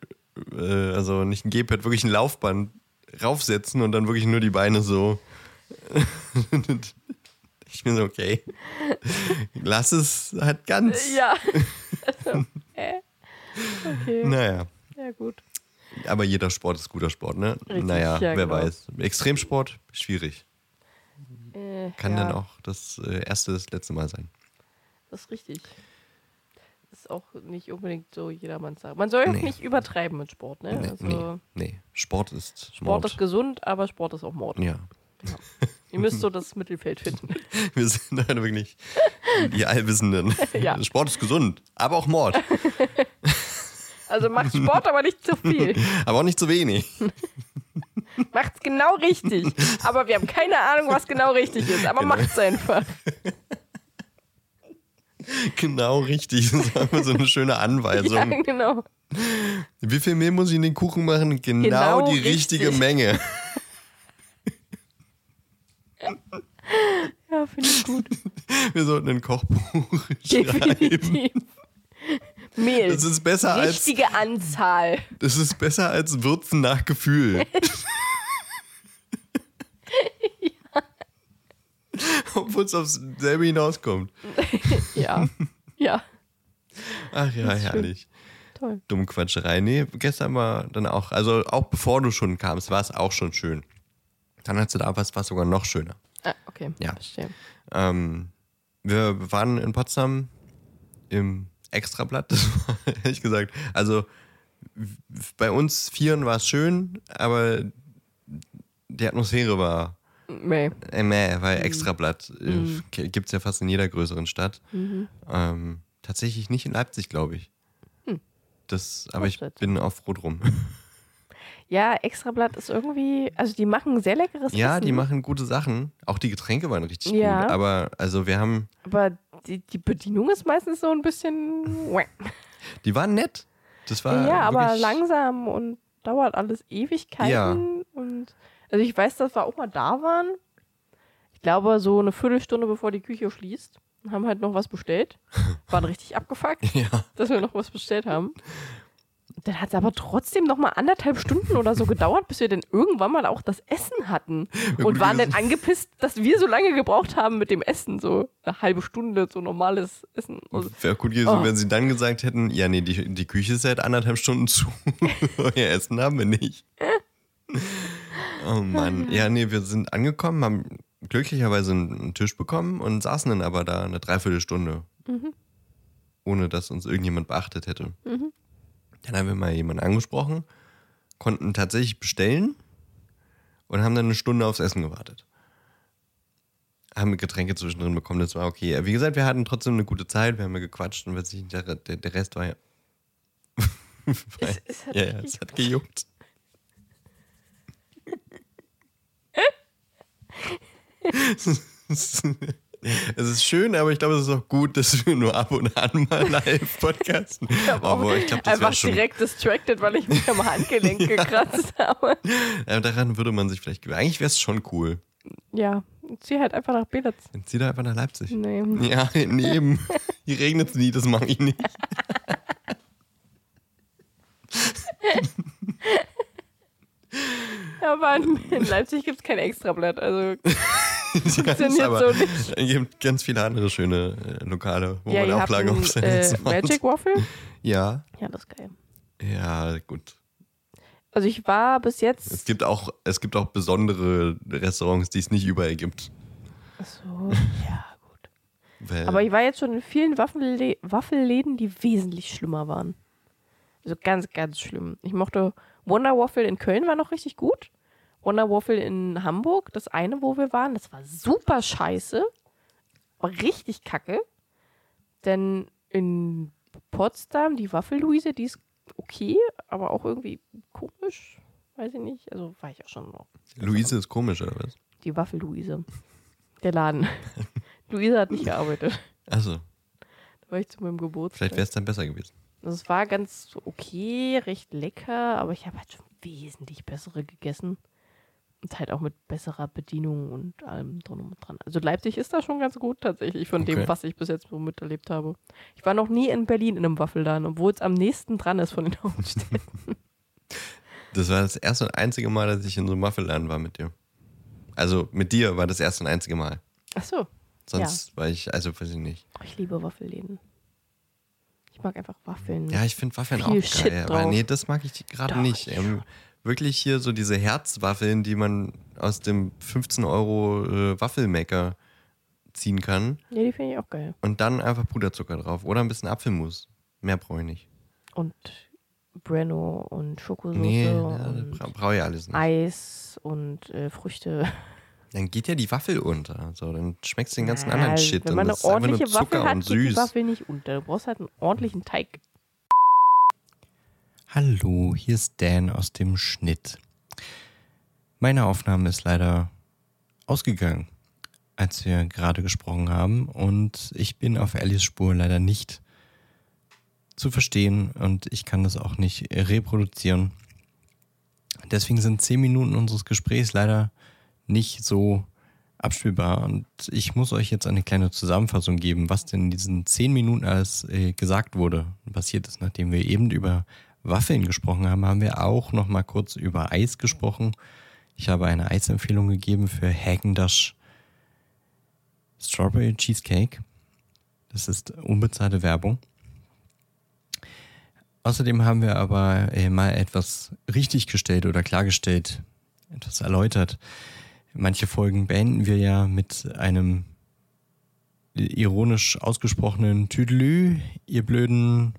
äh, also nicht ein Gehpad, wirklich ein Laufband raufsetzen und dann wirklich nur die Beine so. <laughs> ich bin so, okay. Lass es halt ganz. Ja. Äh. <laughs> Okay. Naja. Ja, gut. Aber jeder Sport ist guter Sport, ne? Richtig, naja, ja, wer genau. weiß. Extremsport, schwierig. Äh, Kann ja, dann auch das äh, erste, das letzte Mal sein. Das ist richtig. Ist auch nicht unbedingt so jedermanns Sache. Man soll Nee. nicht übertreiben mit Sport, ne? Nee, also, nee, nee. Sport ist Sport Mord. ist gesund, aber Sport ist auch Mord. Ja. Ihr müsst so das Mittelfeld finden. <laughs> Wir sind halt <laughs> wirklich die Allwissenden. Ja. Sport ist gesund, aber auch Mord. <laughs> Also macht Sport, aber nicht zu viel. <laughs> Aber auch nicht zu wenig. <laughs> Macht's genau richtig. Aber wir haben keine Ahnung, was genau richtig ist. Aber Genau. macht's einfach. <laughs> Genau richtig. Das ist einfach so eine schöne Anweisung. Ja, genau. Wie viel Mehl muss ich in den Kuchen machen? Genau, Genau die richtige richtig. Menge. Ja, finde ich gut. Wir sollten ein Kochbuch schreiben. Mehl. Das ist besser als Richtige Anzahl. Das ist besser als Würzen nach Gefühl. <laughs> Obwohl es aufs selbe hinauskommt. <laughs> Ja. Ja. Ach ja, herrlich. Toll. Dumme Quatscherei. Nee, gestern war dann auch, also auch bevor du schon kamst, war es auch schon schön. Dann, als du da warst, war es sogar noch schöner. Ah, okay. Ja. Verstehe. Ähm, wir waren in Potsdam im Extrablatt, <laughs> das war ehrlich gesagt. Also bei uns Vieren war es schön, aber die Atmosphäre war Nee. Äh, Mhm. weil Extrablatt äh, gibt es ja fast in jeder größeren Stadt. Mhm. Ähm, tatsächlich nicht in Leipzig, glaube ich. Hm. Das, aber ich bin auch froh drum. <laughs> Ja, Extrablatt ist irgendwie, also die machen sehr leckeres ja, Essen. die machen gute Sachen. Auch die Getränke waren richtig Ja. gut. Aber also wir haben, Aber die, die Bedienung ist meistens so ein bisschen. <laughs> die waren nett. Das war ja, aber langsam und dauert alles Ewigkeiten. Ja. Und also ich weiß, dass wir auch mal da waren. Ich glaube, so eine Viertelstunde bevor die Küche schließt. Haben halt noch was bestellt. <laughs> Waren richtig abgefuckt, Ja, dass wir noch was bestellt haben. Dann hat es aber trotzdem noch mal anderthalb Stunden oder so gedauert, bis wir dann irgendwann mal auch das Essen hatten. Und waren dann angepisst, dass wir so lange gebraucht haben mit dem Essen. So eine halbe Stunde, so normales Essen. Also, wäre gut gewesen, Oh. wenn sie dann gesagt hätten, ja, nee, die, die Küche ist seit anderthalb Stunden zu. <laughs> Euer Essen haben wir nicht. <laughs> Oh Mann. Ja, nee, wir sind angekommen, haben glücklicherweise einen einen Tisch bekommen und saßen dann aber da eine Dreiviertelstunde. Ohne dass uns irgendjemand beachtet hätte. Dann haben wir mal jemanden angesprochen, konnten tatsächlich bestellen und haben dann eine Stunde aufs Essen gewartet. Haben Getränke zwischendrin bekommen, das war okay. Wie gesagt, wir hatten trotzdem eine gute Zeit, wir haben ja gequatscht und was ich, der, der, der Rest war ja. <laughs> es, es hat ja, es hat gejuckt. <laughs> <laughs> es ist schön, aber ich glaube, es ist auch gut, dass wir nur ab und an mal live podcasten. Aber ich glaube, das einfach schon. direkt distracted, weil ich mich am Handgelenk <laughs> gekratzt habe. <laughs> Ja, daran würde man sich vielleicht gewöhnen. Eigentlich wäre es schon cool. Ja, zieh halt einfach nach Belitz. Dann zieh da einfach nach Leipzig. Nee. Ja, neben. Hier regnet es nie, das mache ich nicht. Aber in, Leipzig gibt es kein Extrablatt. Also <laughs> Funktioniert so nicht. Es gibt ganz viele andere schöne äh, Lokale, wo ja, man ihr Auflage habt ein, aufsetzt. äh, Magic Waffle? Ja, Ja, das ist geil. ja, gut. Also ich war bis Es jetzt. gibt auch, es gibt auch besondere Restaurants, die es nicht überall gibt. Achso, ja, gut. Weil, Aber ich war jetzt schon in vielen Waffelläden, die wesentlich schlimmer waren. Also ganz, ganz schlimm. Ich mochte Wonder Waffle in Köln war noch richtig gut. Wonder Waffle in Hamburg, das eine, wo wir waren, das war super scheiße. War richtig kacke. Denn in Potsdam, die Waffelluise, die ist okay, aber auch irgendwie komisch. Weiß ich nicht. Also war ich auch schon noch. Luise ist komisch, oder was? Die Waffelluise. Der Laden. <laughs> Luise hat nicht gearbeitet. Achso, Da war ich zu meinem Geburtstag. vielleicht wäre es dann besser gewesen. Also es war ganz okay, recht lecker, aber ich habe halt schon wesentlich bessere gegessen. Und halt auch mit besserer Bedienung und allem drum und dran. Also Leipzig ist da schon ganz gut tatsächlich von Okay. dem, was ich bis jetzt so miterlebt habe. Ich war noch nie in Berlin in einem Waffelladen, obwohl es am nächsten dran ist von den <laughs> Hauptstädten. Das war das erste und einzige Mal, dass ich in so einem Waffelladen war mit dir. Also mit dir war das erste und einzige Mal. Ach so, Sonst war ich, also weiß ich nicht. oh, ich liebe Waffelläden. Ich mag einfach Waffeln. Ja, ich finde Waffeln Viel auch Shit geil. Aber nee, das mag ich gerade nicht. ich Ähm, wirklich hier so diese Herzwaffeln, die man aus dem 15 Euro äh, Waffelmaker ziehen kann. ja, die finde ich auch geil. Und dann einfach Puderzucker drauf. Oder ein bisschen Apfelmus. Mehr brauche ich nicht. Und Brenno und Schokosoße nee, ja, brauche ich alles nicht. Eis und äh, Früchte. <laughs> Dann geht ja die Waffel unter. So, dann schmeckst du den ganzen Ja, anderen Shit. Wenn und man eine ordentliche Waffel hat, geht die süß. Waffel nicht unter. Du brauchst halt einen ordentlichen Teig. Hallo, hier ist Dan aus dem Schnitt. Meine Aufnahme ist leider ausgegangen, als wir gerade gesprochen haben und ich bin auf Alice Spur leider nicht zu verstehen und ich kann das auch nicht reproduzieren. Deswegen sind zehn Minuten unseres Gesprächs leider nicht so abspielbar und ich muss euch jetzt eine kleine Zusammenfassung geben, was denn in diesen zehn Minuten alles äh, gesagt wurde passiert ist, nachdem wir eben über Waffeln gesprochen haben, haben wir auch noch mal kurz über Eis gesprochen. Ich habe eine Eisempfehlung gegeben für Häagen-Dazs Strawberry Cheesecake. Das ist unbezahlte Werbung. Außerdem haben wir aber äh, mal etwas richtiggestellt oder klargestellt, etwas erläutert. Manche Folgen beenden wir ja mit einem ironisch ausgesprochenen Tüdelü, ihr blöden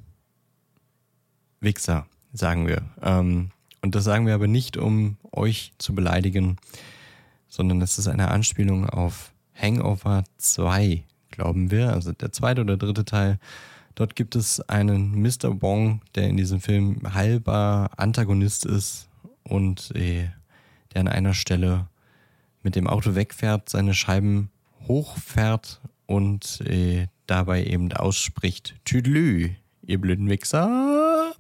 Wichser, sagen wir. Ähm, und das sagen wir aber nicht, um euch zu beleidigen, sondern es ist eine Anspielung auf Hangover 2, glauben wir. Also der zweite oder dritte Teil. Dort gibt es einen Mr. Bong, der in diesem Film halber Antagonist ist und äh, der an einer Stelle mit dem Auto wegfährt, seine Scheiben hochfährt und äh, dabei eben ausspricht: Tüdelü, ihr blöden Wichser.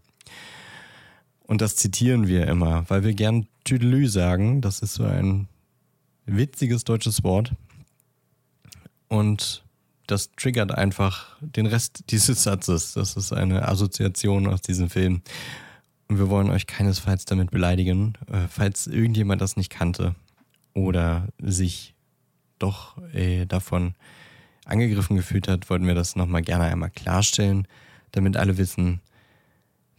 Und das zitieren wir immer, weil wir gern Tüdelü sagen. Das ist so ein witziges deutsches Wort. Und das triggert einfach den Rest dieses Satzes. Das ist eine Assoziation aus diesem Film. Und wir wollen euch keinesfalls damit beleidigen, äh, falls irgendjemand das nicht kannte oder sich doch äh, davon angegriffen gefühlt hat, wollten wir das nochmal gerne einmal klarstellen, damit alle wissen,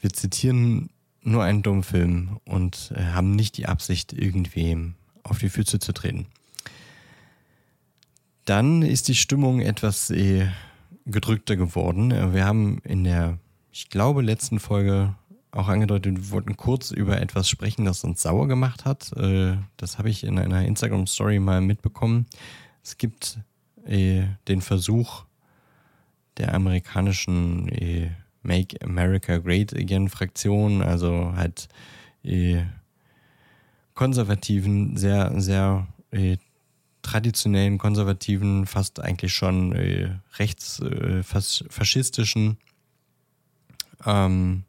wir zitieren nur einen Dummfilm und äh, haben nicht die Absicht, irgendwem auf die Füße zu treten. Dann ist die Stimmung etwas äh, gedrückter geworden. Äh, Wir haben in der, ich glaube, letzten Folge auch angedeutet, wir wollten kurz über etwas sprechen, das uns sauer gemacht hat. Äh, Das habe ich in einer Instagram-Story mal mitbekommen. Es gibt äh, den Versuch der amerikanischen äh, Make America Great Again Fraktion, also halt konservativen, sehr, sehr traditionellen, konservativen, fast eigentlich schon äh, rechts, äh, fas faschistischen ähm,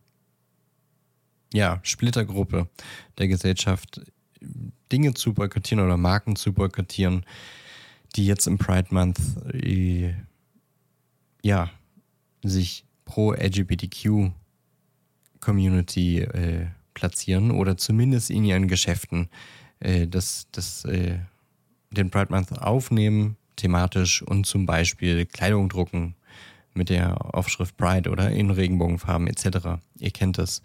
ja, Splittergruppe der Gesellschaft Dinge zu boykottieren oder Marken zu boykottieren, die jetzt im Pride Month äh, ja, sich pro LGBTQ Community äh, platzieren oder zumindest in ihren Geschäften äh, das, das, äh, den Pride Month aufnehmen, thematisch und zum Beispiel Kleidung drucken mit der Aufschrift Pride oder in Regenbogenfarben etc. Ihr kennt das.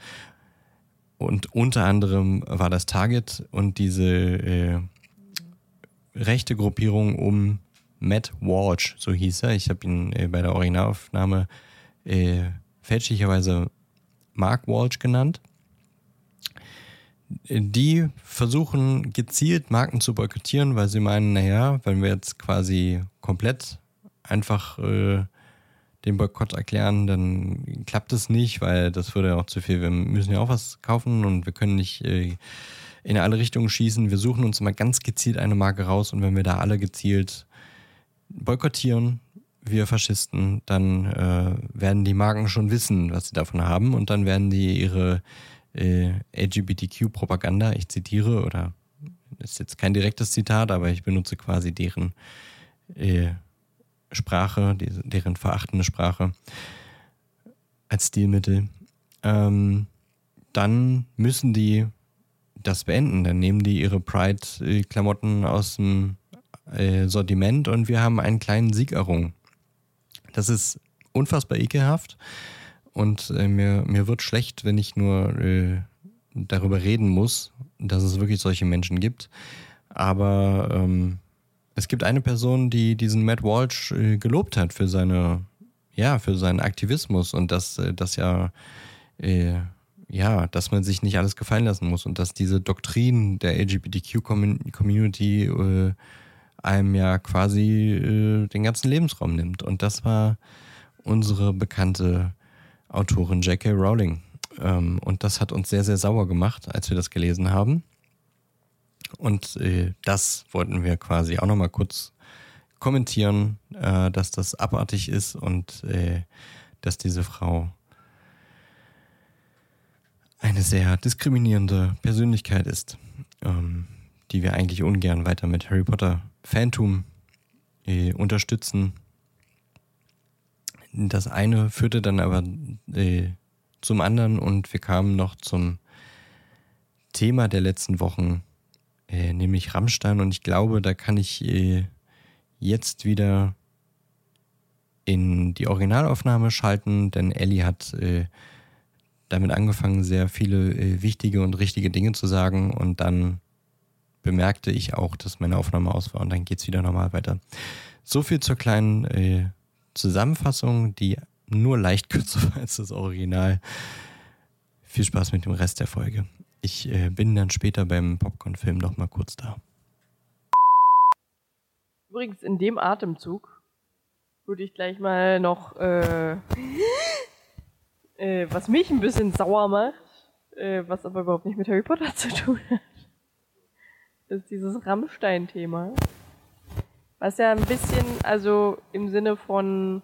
Und unter anderem war das Target und diese äh, rechte Gruppierung um Matt Walsh, so hieß er. Ich habe ihn äh, bei der Originalaufnahme äh, fälschlicherweise Mark Walsh genannt. Die versuchen gezielt Marken zu boykottieren, weil sie meinen, naja, wenn wir jetzt quasi komplett einfach äh, den Boykott erklären, dann klappt es nicht, weil das würde auch zu viel. Wir müssen ja auch was kaufen und wir können nicht äh, in alle Richtungen schießen. Wir suchen uns mal ganz gezielt eine Marke raus und wenn wir da alle gezielt boykottieren, wir Faschisten, dann äh, werden die Marken schon wissen, was sie davon haben und dann werden die ihre äh, LGBTQ-Propaganda, ich zitiere, oder ist jetzt kein direktes Zitat, aber ich benutze quasi deren äh, Sprache, deren verachtende Sprache als Stilmittel, ähm, dann müssen die das beenden. Dann nehmen die ihre Pride-Klamotten aus dem äh, Sortiment und wir haben einen kleinen Sieg errungen. Das ist unfassbar ekelhaft und äh, mir, mir wird schlecht, wenn ich nur äh, darüber reden muss, dass es wirklich solche Menschen gibt. Aber ähm, es gibt eine Person, die diesen Matt Walsh äh, gelobt hat für seine, ja, für seinen Aktivismus und dass äh, das ja, äh, ja, dass man sich nicht alles gefallen lassen muss und dass diese Doktrin der LGBTQ-Community äh, einem ja quasi äh, den ganzen Lebensraum nimmt. Und das war unsere bekannte Autorin J.K. Rowling. Ähm, und das hat uns sehr, sehr sauer gemacht, als wir das gelesen haben. Und äh, das wollten wir quasi auch nochmal kurz kommentieren, äh, dass das abartig ist und äh, dass diese Frau eine sehr diskriminierende Persönlichkeit ist, ähm, die wir eigentlich ungern weiter mit Harry Potter Phantom äh, unterstützen. Das eine führte dann aber äh, zum anderen und wir kamen noch zum Thema der letzten Wochen, äh, nämlich Rammstein. Und ich glaube, da kann ich äh, jetzt wieder in die Originalaufnahme schalten, denn Ellie hat äh, damit angefangen, sehr viele äh, wichtige und richtige Dinge zu sagen und dann bemerkte ich auch, dass meine Aufnahme aus war und dann geht es wieder normal weiter. So viel zur kleinen äh, Zusammenfassung, die nur leicht <laughs> kürzer war als das Original. Viel Spaß mit dem Rest der Folge. Ich äh, bin dann später beim Popcorn-Film nochmal kurz da. Übrigens, in dem Atemzug würde ich gleich mal noch, äh, <laughs> äh, was mich ein bisschen sauer macht, äh, was aber überhaupt nicht mit Harry Potter zu tun hat ist dieses Rammstein-Thema. Was ja ein bisschen, also im Sinne von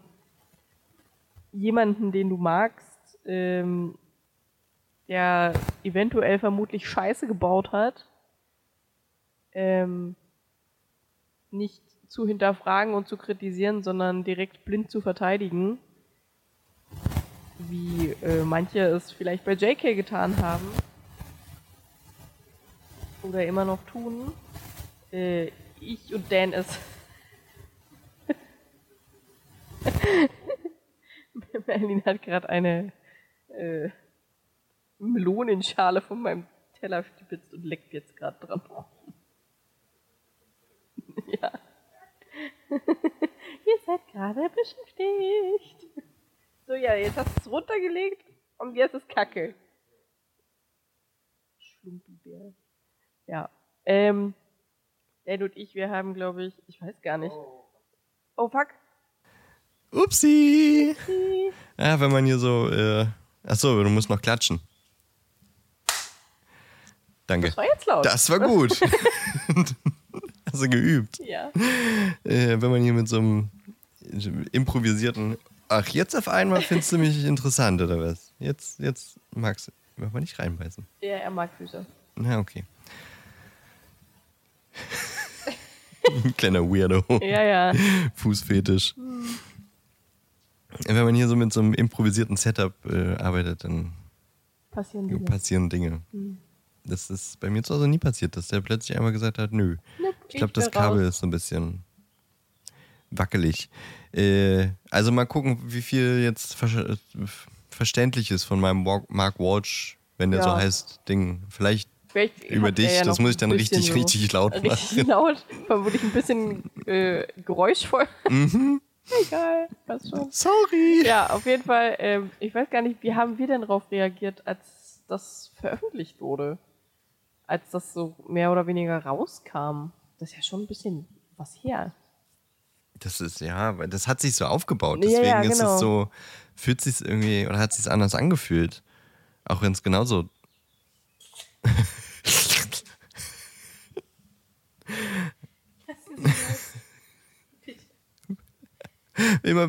jemanden, den du magst, ähm, der eventuell vermutlich Scheiße gebaut hat, ähm, nicht zu hinterfragen und zu kritisieren, sondern direkt blind zu verteidigen, wie äh, manche es vielleicht bei JK getan haben oder immer noch tun. Äh, ich und Dan es. <laughs> Merlin hat gerade eine äh, Melonenschale von meinem Teller stipitzt und leckt jetzt gerade dran. <laughs> ja. <laughs> Ihr seid gerade beschäftigt. So, ja, jetzt hast du es runtergelegt und jetzt ist Kacke. Schlumpibär. Ja. Ähm, Dad und ich, wir haben, glaube ich, ich weiß gar nicht. Oh, fuck. Upsi! Ja, wenn man hier so. Äh, achso, du musst noch klatschen. Danke. Das war jetzt laut. Das war gut. <laughs> Hast du geübt. Ja. Äh, wenn man hier mit so einem improvisierten. Ach, jetzt auf einmal findest du mich interessant, oder was? Jetzt, jetzt magst du. Aber nicht reinbeißen. Ja, er mag Füße. Na, okay. <laughs> Kleiner Weirdo. Ja, ja. Fußfetisch. Wenn man hier so mit so einem improvisierten Setup äh, arbeitet, dann Passieren Dinge. passieren Dinge. Das ist bei mir zu Hause nie passiert, dass der plötzlich einmal gesagt hat, nö. Nope, Ich glaube, das Kabel raus. ist so ein bisschen wackelig. Äh, also mal gucken, wie viel jetzt ver verständlich ist von meinem Mark Walsh, wenn der Ja. so heißt, Ding. Vielleicht Vielleicht über er dich, ja das muss ich dann richtig, richtig laut machen. Richtig <laughs> laut, vermutlich ein bisschen äh, geräuschvoll. Mhm. <laughs> Egal, passt schon. Sorry. Ja, auf jeden Fall, ähm, ich weiß gar nicht, wie haben wir denn darauf reagiert, als das veröffentlicht wurde? Als das so mehr oder weniger rauskam. Das ist ja schon ein bisschen was her. Das ist, ja, weil das hat sich so aufgebaut. Ja, Deswegen ja, ist genau. es so, fühlt sich irgendwie, oder hat sich anders angefühlt. Auch wenn es genauso. immer,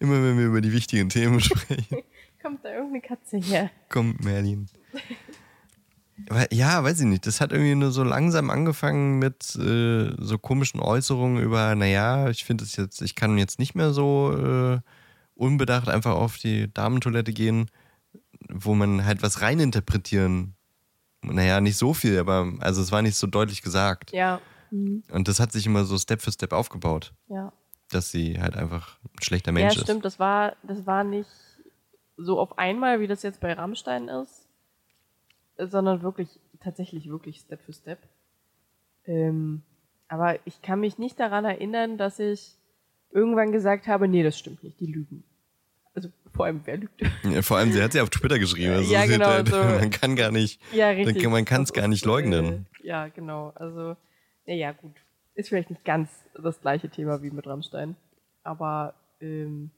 immer wenn wir über die wichtigen Themen sprechen, Kommt da irgendeine Katze her? kommt Merlin. Ja, weiß ich nicht. Das hat irgendwie nur so langsam angefangen mit äh, so komischen Äußerungen über, naja, ich finde es jetzt, ich kann jetzt nicht mehr so äh, unbedacht einfach auf die Damentoilette gehen, wo man halt was reininterpretieren. Naja, nicht so viel, aber also es war nicht so deutlich gesagt. Ja. Mhm. Und das hat sich immer so Step für Step aufgebaut, Ja. dass sie halt einfach ein schlechter Ja, Mensch ist. stimmt, das war, das war nicht so auf einmal, wie das jetzt bei Rammstein ist, sondern wirklich, tatsächlich wirklich Step für Step. Ähm, aber ich kann mich nicht daran erinnern, dass ich irgendwann gesagt habe, nee, das stimmt nicht, die lügen. Also vor allem, wer lügt? Ja, vor allem, sie hat ja auf Twitter geschrieben. Also Ja, sie genau, hat, so. Man kann gar nicht. ja, richtig. man kann es gar nicht leugnen. Äh, ja, genau. Also, naja, gut. Ist vielleicht nicht ganz das gleiche Thema wie mit Rammstein. Aber ähm,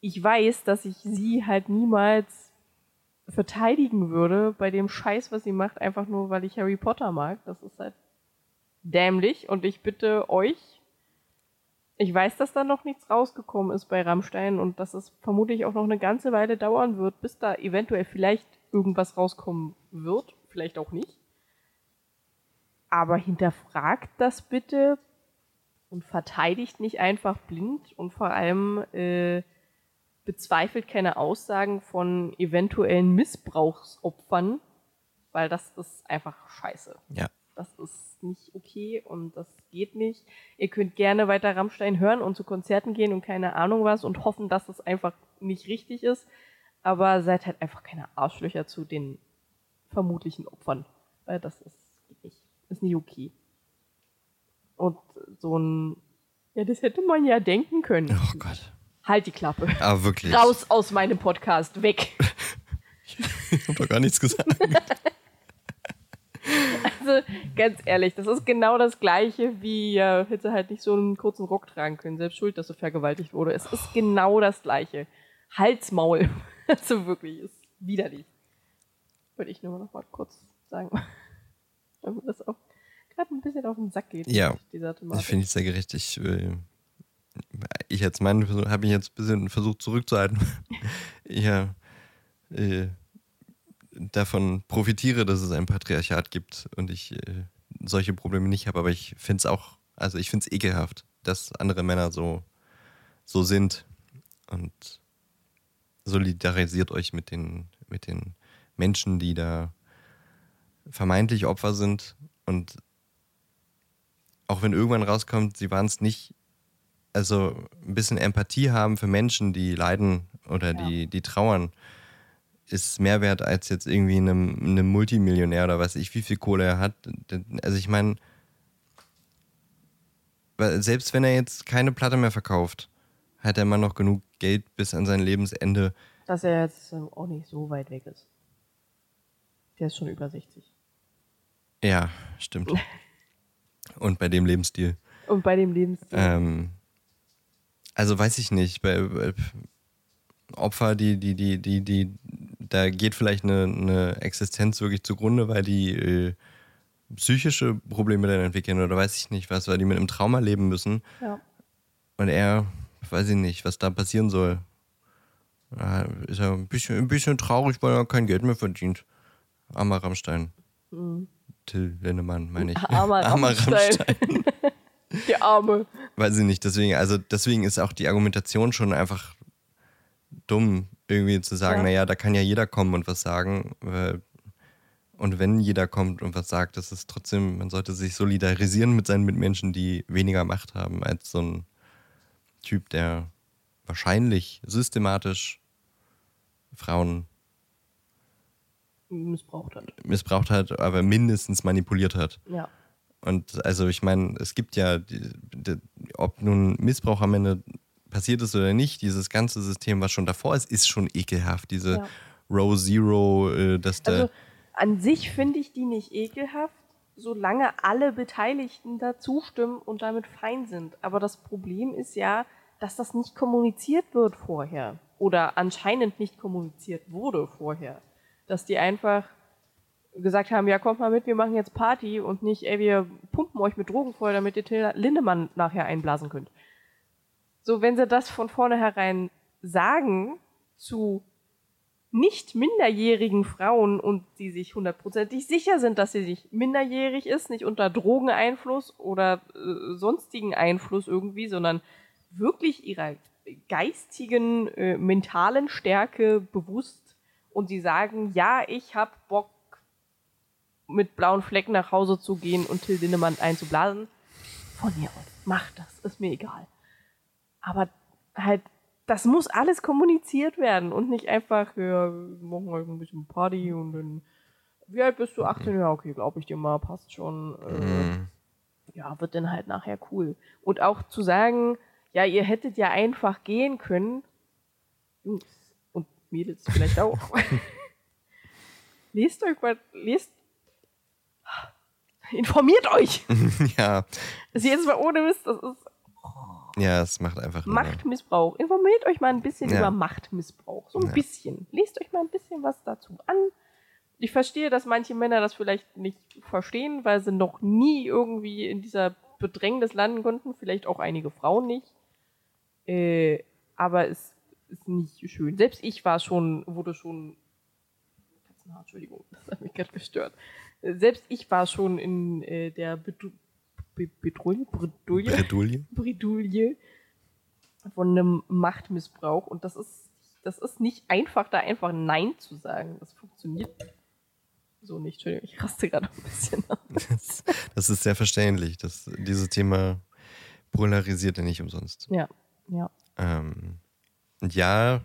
ich weiß, dass ich sie halt niemals verteidigen würde bei dem Scheiß, was sie macht, einfach nur, weil ich Harry Potter mag. Das ist halt dämlich. Und ich bitte euch, ich weiß, dass da noch nichts rausgekommen ist bei Rammstein und dass es vermutlich auch noch eine ganze Weile dauern wird, bis da eventuell vielleicht irgendwas rauskommen wird, vielleicht auch nicht. Aber hinterfragt das bitte und verteidigt nicht einfach blind und vor allem äh, bezweifelt keine Aussagen von eventuellen Missbrauchsopfern, weil das ist einfach scheiße. Ja. Das ist nicht okay und das geht nicht. Ihr könnt gerne weiter Rammstein hören und zu Konzerten gehen und keine Ahnung was und hoffen, dass das einfach nicht richtig ist. Aber seid halt einfach keine Arschlöcher zu den vermutlichen Opfern. Weil das ist, geht nicht. Ist nicht okay. Und so ein, ja, das hätte man ja denken können. Oh Gott. Halt die Klappe. Aber wirklich. Raus aus meinem Podcast. Weg. <laughs> Ich hab doch gar nichts gesagt. Also, ganz ehrlich, das ist genau das Gleiche, wie ja, hätte halt nicht so einen kurzen Rock tragen können. Selbst schuld, dass du vergewaltigt wurde. Es ist genau das Gleiche. Halsmaul. <laughs> Also wirklich, ist widerlich. Wollte ich nur noch mal kurz sagen. <laughs> Mir das auch gerade ein bisschen auf den Sack geht. Ja. Thematik. finde ich sehr gerecht. Ich, äh, ich jetzt Versuch, habe ich jetzt ein bisschen versucht zurückzuhalten. ja, äh, davon profitiere, dass es ein Patriarchat gibt und ich äh, solche Probleme nicht habe, aber ich finde es auch, also ich finde es ekelhaft, dass andere Männer so, so sind und solidarisiert euch mit den, mit den Menschen, die da vermeintlich Opfer sind und auch wenn irgendwann rauskommt, sie waren es nicht, also ein bisschen Empathie haben für Menschen, die leiden oder Ja. die, die trauern, ist mehr wert als jetzt irgendwie einem, einem Multimillionär oder weiß ich, wie viel Kohle er hat. Also ich meine, selbst wenn er jetzt keine Platte mehr verkauft, hat der Mann noch genug Geld bis an sein Lebensende. Dass er jetzt ähm, auch nicht so weit weg ist. Der ist schon über 60. Ja, stimmt. <laughs> Und bei dem Lebensstil. Und bei dem Lebensstil. Ähm, also weiß ich nicht. Bei, bei Opfer, die, die, die, die, die, da geht vielleicht eine, eine Existenz wirklich zugrunde, weil die äh, psychische Probleme dann entwickeln oder weiß ich nicht was, weil die mit einem Trauma leben müssen. ja. Und er, weiß ich nicht, was da passieren soll. Ja, Ist er ein bisschen, ein bisschen traurig, weil er kein Geld mehr verdient. Armer Rammstein. Till Lindemann, meine ich. Mhm. <laughs> Armer Rammstein. <laughs> Die Arme. Weiß ich nicht, deswegen, also deswegen ist auch die Argumentation schon einfach dumm. irgendwie zu sagen, Ja. naja, da kann ja jeder kommen und was sagen. Und wenn jeder kommt und was sagt, das ist trotzdem, man sollte sich solidarisieren mit seinen Mitmenschen, die weniger Macht haben als so ein Typ, der wahrscheinlich systematisch Frauen Missbraucht hat. missbraucht hat, aber mindestens manipuliert hat. Ja. Und also ich meine, es gibt ja, die, die, ob nun Missbrauch am Ende passiert ist oder nicht, dieses ganze System, was schon davor ist, ist schon ekelhaft. Diese Ja. Row Zero, äh, dass da... Also an sich finde ich die nicht ekelhaft, solange alle Beteiligten da zustimmen und damit fein sind. Aber das Problem ist ja, dass das nicht kommuniziert wird vorher. Oder anscheinend nicht kommuniziert wurde vorher. Dass die einfach gesagt haben, ja, kommt mal mit, wir machen jetzt Party und nicht, ey, wir pumpen euch mit Drogen voll, damit ihr Till Lindemann nachher einblasen könnt. So, wenn sie das von vornherein sagen zu nicht minderjährigen Frauen und die sich hundertprozentig sicher sind, dass sie sich minderjährig ist, nicht unter Drogeneinfluss oder äh, sonstigen Einfluss irgendwie, sondern wirklich ihrer geistigen, äh, mentalen Stärke bewusst und sie sagen, ja, ich hab Bock mit blauen Flecken nach Hause zu gehen und Till Lindemann einzublasen. Von mir aus, macht das, ist mir egal. Aber halt, das muss alles kommuniziert werden und nicht einfach, ja, wir machen halt ein bisschen Party und dann, wie alt bist du? 18? Ja, okay, glaube ich dir mal, passt schon. Äh, Mhm. ja, wird dann halt nachher cool. Und auch zu sagen, ja, ihr hättet ja einfach gehen können. Jungs und Mädels vielleicht auch. <laughs> lest euch mal, lest. Informiert euch! <laughs> ja, Das ist jetzt mal ohne Mist, das ist ja, es macht einfach nur- Machtmissbrauch. Informiert euch mal ein bisschen Ja. über Machtmissbrauch. So ein Ja. bisschen. Lest euch mal ein bisschen was dazu an. Ich verstehe, dass manche Männer das vielleicht nicht verstehen, weil sie noch nie irgendwie in dieser Bedrängnis landen konnten. Vielleicht auch einige Frauen nicht. Äh, aber es ist nicht schön. Selbst ich war schon, wurde schon. Katzenhaar, Entschuldigung, <laughs> das hat mich gerade gestört. Selbst ich war schon in äh, der Bedru Be Bedrulle, Bredouille, Bredouille. Bredouille von einem Machtmissbrauch. Und das ist, das ist nicht einfach, da einfach Nein zu sagen. Das funktioniert so nicht. Entschuldigung, ich raste gerade ein bisschen aus. <laughs> Das, das ist sehr verständlich. Das, dieses Thema polarisiert ja nicht umsonst. Ja, ja. Ähm, ja,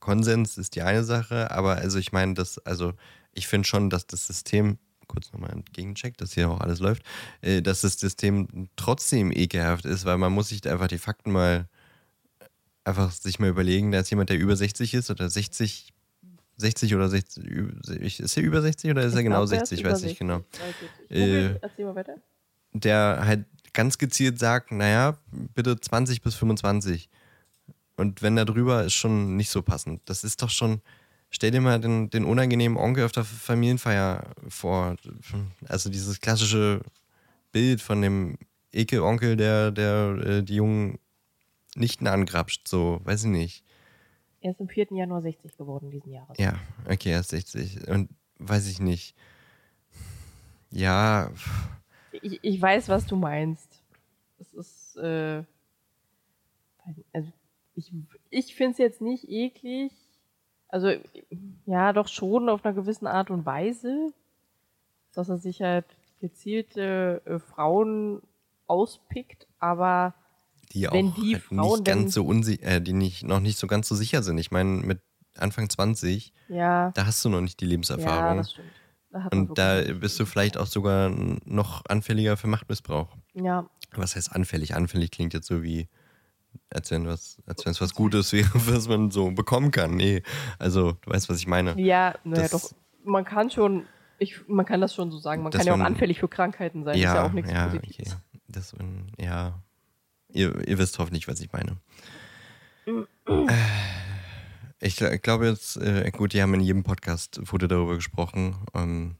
Konsens ist die eine Sache, aber also ich meine, dass, also ich finde schon, dass das System, kurz nochmal ein Gegencheck, dass hier auch alles läuft, äh, dass das System trotzdem ekelhaft ist, weil man muss sich einfach die Fakten mal einfach sich mal überlegen, da ist jemand, der über 60 ist oder 60, 60 oder 60, ü- ist er über 60 oder ist er Ich genau er ist 60, über weiß ich genau. 60. Ich Äh, erzähl mal weiter. der halt ganz gezielt sagt, naja, bitte 20 bis 25. Und wenn da drüber ist schon nicht so passend. Das ist doch schon, stell dir mal den, den unangenehmen Onkel auf der Familienfeier vor. Also dieses klassische Bild von dem Ekel-Onkel, der, der äh, die jungen Nichten angrapscht, so, weiß ich nicht. Er ist am 4. Januar 60 geworden diesen Jahres. Ja, okay, er ist 60. Und weiß ich nicht. Ja, Ich, ich weiß, was du meinst. Es ist, äh, also ich, ich finde es jetzt nicht eklig. Also, ja, doch schon auf einer gewissen Art und Weise, dass er sich halt gezielte äh, Frauen auspickt, aber die auch Wenn die halt Frauen nicht ganz so unsicher, äh, die nicht, noch nicht so ganz so sicher sind. Ich meine, mit Anfang 20, ja, da hast du noch nicht die ja, Lebenserfahrung. das stimmt. Da und da bist du vielleicht auch sogar noch anfälliger für Machtmissbrauch. Ja, Was heißt anfällig? Anfällig klingt jetzt so wie, als wenn was, als wenn es was Gutes <laughs> wäre, was man so bekommen kann. Nee, also du weißt, was ich meine. ja, naja, doch. Man kann schon, ich, man kann das schon so sagen. Man kann ja auch man- anfällig für Krankheiten sein. ist ja auch nichts ja, Positives. okay. Das, ja, ihr, ihr wisst hoffentlich, was ich meine. <clears throat> Ich gl- glaube jetzt, äh, gut, die haben in jedem Podcast wurde darüber gesprochen. Ähm,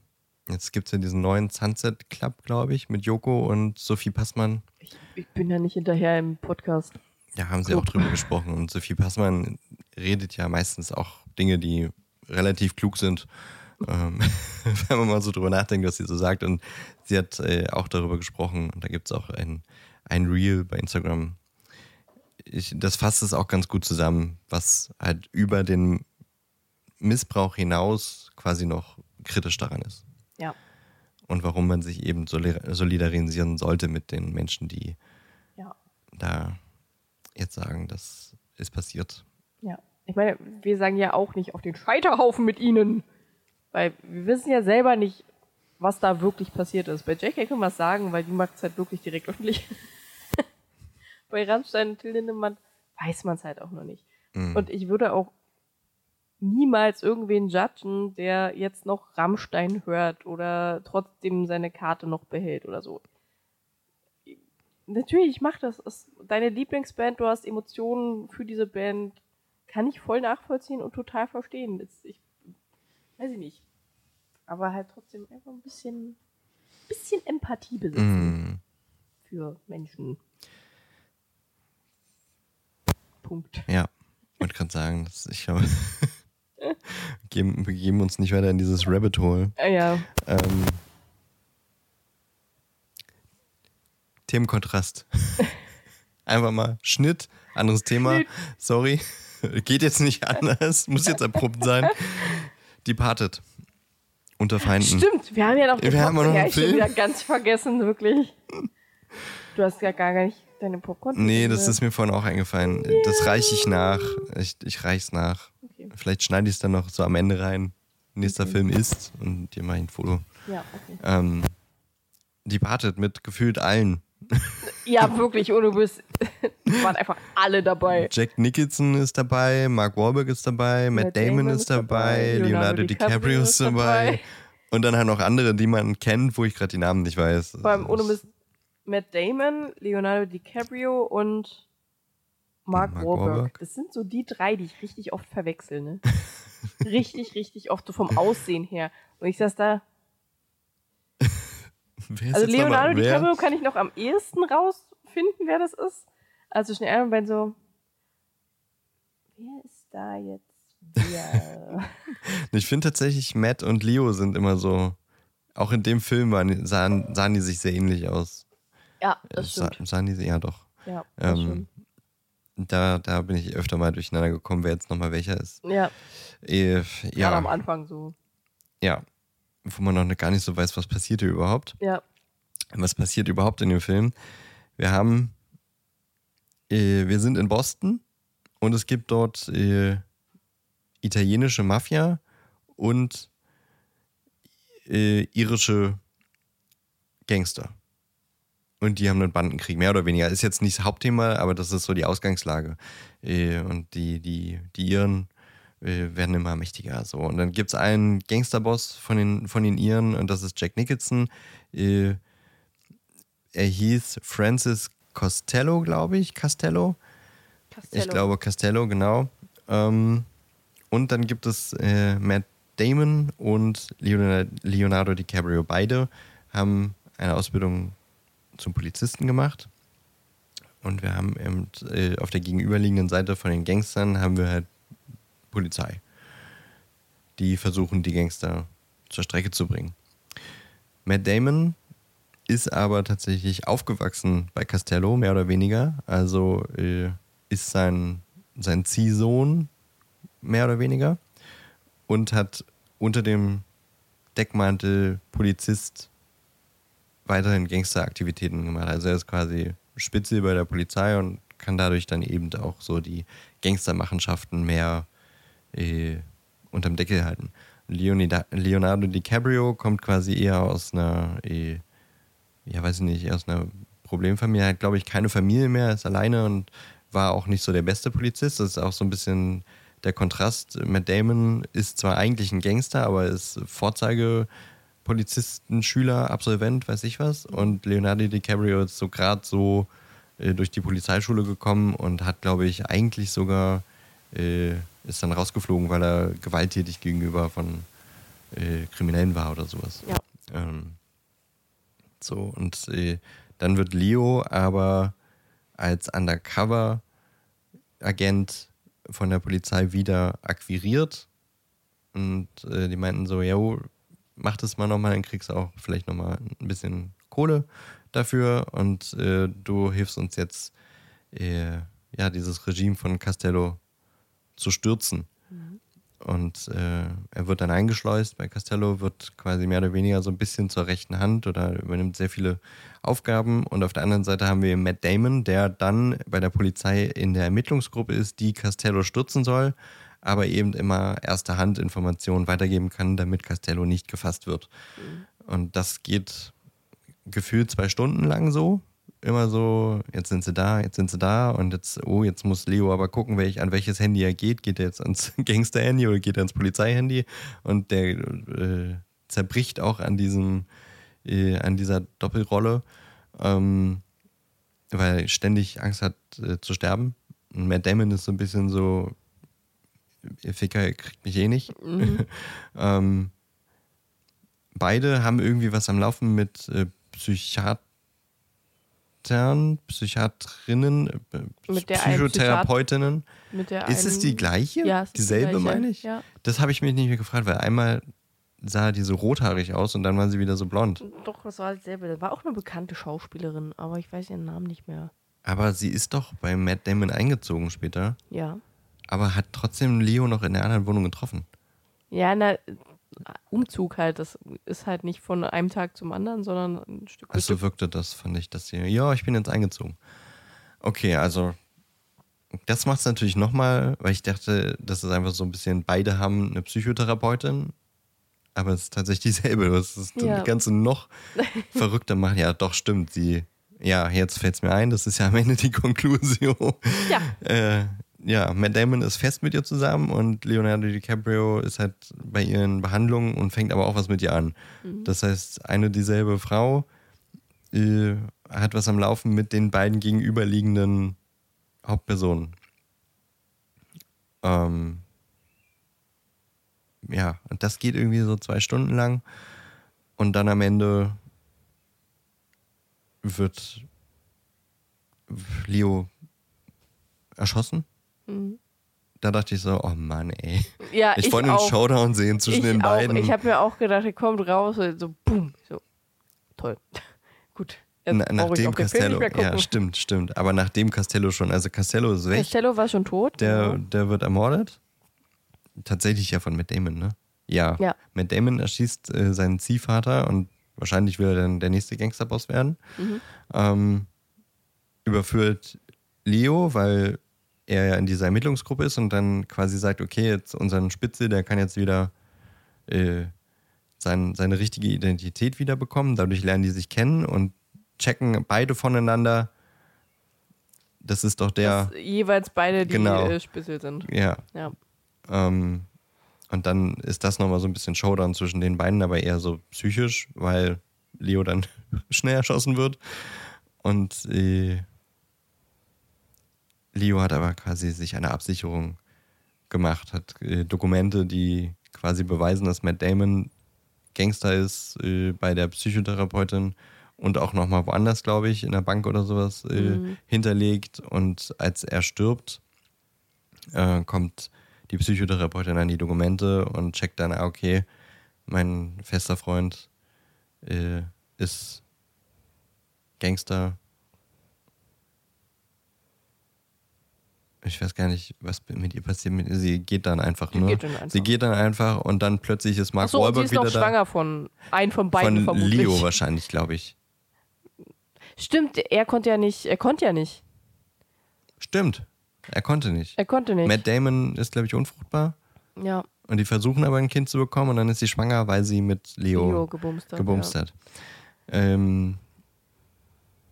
jetzt gibt es ja diesen neuen Sunset Club, glaube ich, mit Joko und Sophie Passmann. Ich, ich bin ja nicht hinterher im Podcast. Da haben sie Club. auch drüber gesprochen. Und Sophie Passmann redet ja meistens auch Dinge, die relativ klug sind. Ähm, <laughs> wenn man mal so drüber nachdenkt, was sie so sagt. Und sie hat äh, auch darüber gesprochen. Und da gibt es auch ein, ein Reel bei Instagram, ich, das fasst es auch ganz gut zusammen, was halt über den Missbrauch hinaus quasi noch kritisch daran ist. Ja. Und warum man sich eben soli- solidarisieren sollte mit den Menschen, die Ja. da jetzt sagen, das ist passiert. Ja. Ich meine, wir sagen ja auch nicht auf den Scheiterhaufen mit ihnen. Weil wir wissen ja selber nicht, was da wirklich passiert ist. Bei JK können wir es sagen, weil die macht es halt wirklich direkt öffentlich. <laughs> Bei Rammstein und Till Lindemann weiß man es halt auch noch nicht. Mhm. Und ich würde auch niemals irgendwen judgen, der jetzt noch Rammstein hört oder trotzdem seine Karte noch behält oder so. Natürlich, mach das. Ist deine Lieblingsband, du hast Emotionen für diese Band. Kann ich voll nachvollziehen und total verstehen. Das, ich weiß ich nicht. Aber halt trotzdem einfach ein bisschen, bisschen Empathie besitzen Mhm. für Menschen. Punkt. Ja, wollte gerade sagen, dass ich glaube, <laughs> wir geben- uns nicht weiter in dieses Rabbit Hole. Ja, Ähm, Themenkontrast. Einfach mal Schnitt, anderes Thema. Sorry. Geht jetzt nicht anders, muss jetzt abrupt sein. Departed. Unter Feinden. Stimmt, wir haben ja noch Wir haben ja noch ja, einen ich schon Film. wieder ganz vergessen, wirklich. Du hast ja gar nicht deine Popcorn. Nee, das ist mir vorhin auch eingefallen. Das reiche ich nach. Ich, ich reich's nach. Okay. Vielleicht schneide ich es dann noch so am Ende rein. Nächster Okay. Film ist und dir mache ich ein Foto. Ja, okay. Ähm, Departed mit gefühlt allen. Ja, wirklich, ohne bist. <laughs> waren einfach alle dabei. Jack Nicholson ist dabei, Mark Wahlberg ist dabei, Matt, Damon, ist dabei, Leonardo, DiCaprio ist dabei. Und dann halt noch andere, die man kennt, wo ich gerade die Namen nicht weiß. Allem ohne Mist Matt Damon, Leonardo DiCaprio und Mark, Mark Wahlberg. Wahlberg. Das sind so die drei, die ich richtig oft verwechsel, ne? <laughs> richtig, richtig oft, so vom Aussehen her. Und ich saß da, Also Leonardo? DiCaprio kann ich noch am ehesten rausfinden, wer das ist. Also zwischen und Ben so, wer ist da jetzt wer? <laughs> Ich finde tatsächlich, Matt und Leo sind immer so, auch in dem Film waren, sahen, sahen die sich sehr ähnlich aus. ja, das Sa stimmt. sahen die sich, ja doch. Ja, das Ähm. Da, da bin ich öfter mal durcheinander gekommen, wer jetzt nochmal welcher ist. Ja, Äh, gerade am ja, Anfang so. ja. Wo man noch gar nicht so weiß, was passiert hier überhaupt. Ja, was passiert überhaupt in dem Film. Wir haben, äh, wir sind in Boston und es gibt dort äh, italienische Mafia und äh, irische Gangster. Und die haben einen Bandenkrieg, mehr oder weniger. Ist jetzt nicht das Hauptthema, aber das ist so die Ausgangslage. Äh, und die, die, die Iren werden immer mächtiger. So. Und dann gibt es einen Gangsterboss von den, von den Iren und das ist Jack Nicholson. Äh, er hieß Francis Costello, glaube ich. Castello. Castello. Ich glaube Castello, genau. Ähm, und dann gibt es äh, Matt Damon und Leonardo, DiCaprio. Beide haben eine Ausbildung zum Polizisten gemacht. Und wir haben eben, äh, auf der gegenüberliegenden Seite von den Gangstern haben wir halt Polizei. Die versuchen, die Gangster zur Strecke zu bringen. Matt Damon ist aber tatsächlich aufgewachsen bei Castello, mehr oder weniger. Also äh, ist sein, sein Ziehsohn, mehr oder weniger. Und hat unter dem Deckmantel Polizist weiterhin Gangsteraktivitäten gemacht. Also er ist quasi Spitze bei der Polizei und kann dadurch dann eben auch so die Gangstermachenschaften mehr äh, unterm Deckel halten. Leonida- Leonardo DiCaprio kommt quasi eher aus einer, äh, ja weiß ich nicht, aus einer Problemfamilie, hat glaube ich keine Familie mehr, ist alleine und war auch nicht so der beste Polizist. Das ist auch so ein bisschen der Kontrast. Matt Damon ist zwar eigentlich ein Gangster, aber ist Vorzeige Polizisten, Schüler, Absolvent, weiß ich was. Und Leonardo DiCaprio ist so gerade so äh, durch die Polizeischule gekommen und hat, glaube ich, eigentlich sogar äh, ist dann rausgeflogen, weil er gewalttätig gegenüber von äh, Kriminellen war oder sowas. Ja. Ähm, so, und äh, dann wird Leo aber als Undercover-Agent von der Polizei wieder akquiriert. Und äh, die meinten so, ja, mach das mal nochmal, dann kriegst du auch vielleicht nochmal ein bisschen Kohle dafür und äh, du hilfst uns jetzt äh, ja, dieses Regime von Castello zu stürzen. Und äh, er wird dann eingeschleust bei Castello, wird quasi mehr oder weniger so ein bisschen zur rechten Hand oder übernimmt sehr viele Aufgaben. Und auf der anderen Seite haben wir Matt Damon, der dann bei der Polizei in der Ermittlungsgruppe ist, die Castello stürzen soll, aber eben immer erste Hand Informationen weitergeben kann, damit Castello nicht gefasst wird. Und das geht gefühlt zwei Stunden lang so. Immer so, jetzt sind sie da, jetzt sind sie da und jetzt, oh, jetzt muss Leo aber gucken, welch, an welches Handy er geht. Geht er jetzt ans <laughs> Gangster-Handy oder geht er ans Polizeihandy? Und der äh, zerbricht auch an diesem, äh, an dieser Doppelrolle, ähm, weil er ständig Angst hat äh, zu sterben. Und Matt Damon ist so ein bisschen so, ihr Ficker kriegt mich eh nicht. <laughs> ähm, beide haben irgendwie was am Laufen mit äh, Psychiatern, Psychiatrinnen, äh, Mit Psychotherapeutinnen. Mit Ist es die gleiche? Ja, es ist die Dieselbe, gleiche, meine ich? ja. Das habe ich mich nicht mehr gefragt, weil einmal sah die so rothaarig aus und dann war sie wieder so blond. Doch, das war dasselbe. Das war auch eine bekannte Schauspielerin, aber ich weiß ihren Namen nicht mehr. Aber sie ist doch bei Matt Damon eingezogen später, Ja. aber hat trotzdem Leo noch in der anderen Wohnung getroffen. Ja, na, Umzug halt. Das ist halt nicht von einem Tag zum anderen, sondern ein Stück Also Stück. wirkte das, fand ich, dass sie, ja, ich bin jetzt eingezogen. Okay, also das macht es natürlich nochmal, weil ich dachte, das ist einfach so ein bisschen, beide haben eine Psychotherapeutin, aber es ist tatsächlich dieselbe. Das ist Ja. das Ganze noch <laughs> verrückter machen. Ja, doch, stimmt. Sie, ja, jetzt fällt es mir ein, das ist ja am Ende die Konklusion. Ja. Äh, ja, Matt Damon ist fest mit ihr zusammen und Leonardo DiCaprio ist halt bei ihren Behandlungen und fängt aber auch was mit ihr an. Das heißt, eine dieselbe Frau äh, hat was am Laufen mit den beiden gegenüberliegenden Hauptpersonen. Ähm, ja, und das geht irgendwie so zwei Stunden lang und dann am Ende wird Leo erschossen. Da dachte ich so, oh Mann, ey. Ja, Ich, ich, wollte einen auch. Showdown sehen zwischen ich den auch. beiden. Ich habe mir auch gedacht, er kommt raus und so, boom. So, toll. <laughs> Gut. Na, nachdem Castello, ja, stimmt, stimmt. Aber nachdem Castello schon, also Castello ist weg, Costello war schon tot. der, genau. der wird ermordet. Tatsächlich ja von Matt Damon, ne? Ja. Ja. Matt Damon erschießt äh, seinen Ziehvater und wahrscheinlich will er dann der nächste Gangsterboss werden. Mhm. Ähm, überführt Leo, weil er ja in dieser Ermittlungsgruppe ist und dann quasi sagt, okay, jetzt unseren Spitze, der kann jetzt wieder äh, sein, seine richtige Identität wiederbekommen. Dadurch lernen die sich kennen und checken beide voneinander. Das ist doch der, Dass jeweils beide die Genau. äh, Spitzel sind. ja. Ja. Ähm, und dann ist das nochmal so ein bisschen Showdown zwischen den beiden, aber eher so psychisch, weil Leo dann <laughs> schnell erschossen wird. Und äh, Leo hat aber quasi sich eine Absicherung gemacht, hat äh, Dokumente, die quasi beweisen, dass Matt Damon Gangster ist äh, bei der Psychotherapeutin und auch nochmal woanders, glaube ich, in der Bank oder sowas äh, hinterlegt. Und als er stirbt, äh, kommt die Psychotherapeutin an die Dokumente und checkt dann, ah, okay, mein fester Freund äh, ist Gangster. Ich weiß gar nicht, was mit ihr passiert. Sie geht dann einfach Sie nur. geht dann einfach. Sie geht dann einfach und dann plötzlich ist Mark und sie Wahlberg ist noch wieder da. schwanger von einem von beiden Von vermutlich. Leo wahrscheinlich, glaube ich. Stimmt, er konnte ja nicht. Er konnte ja nicht. Stimmt. Er konnte nicht. Er konnte nicht. Matt Damon ist, glaube ich, unfruchtbar. ja, Und die versuchen aber ein Kind zu bekommen und dann ist sie schwanger, weil sie mit Leo, Leo gebumst hat. gebumst ja. hat. Ähm,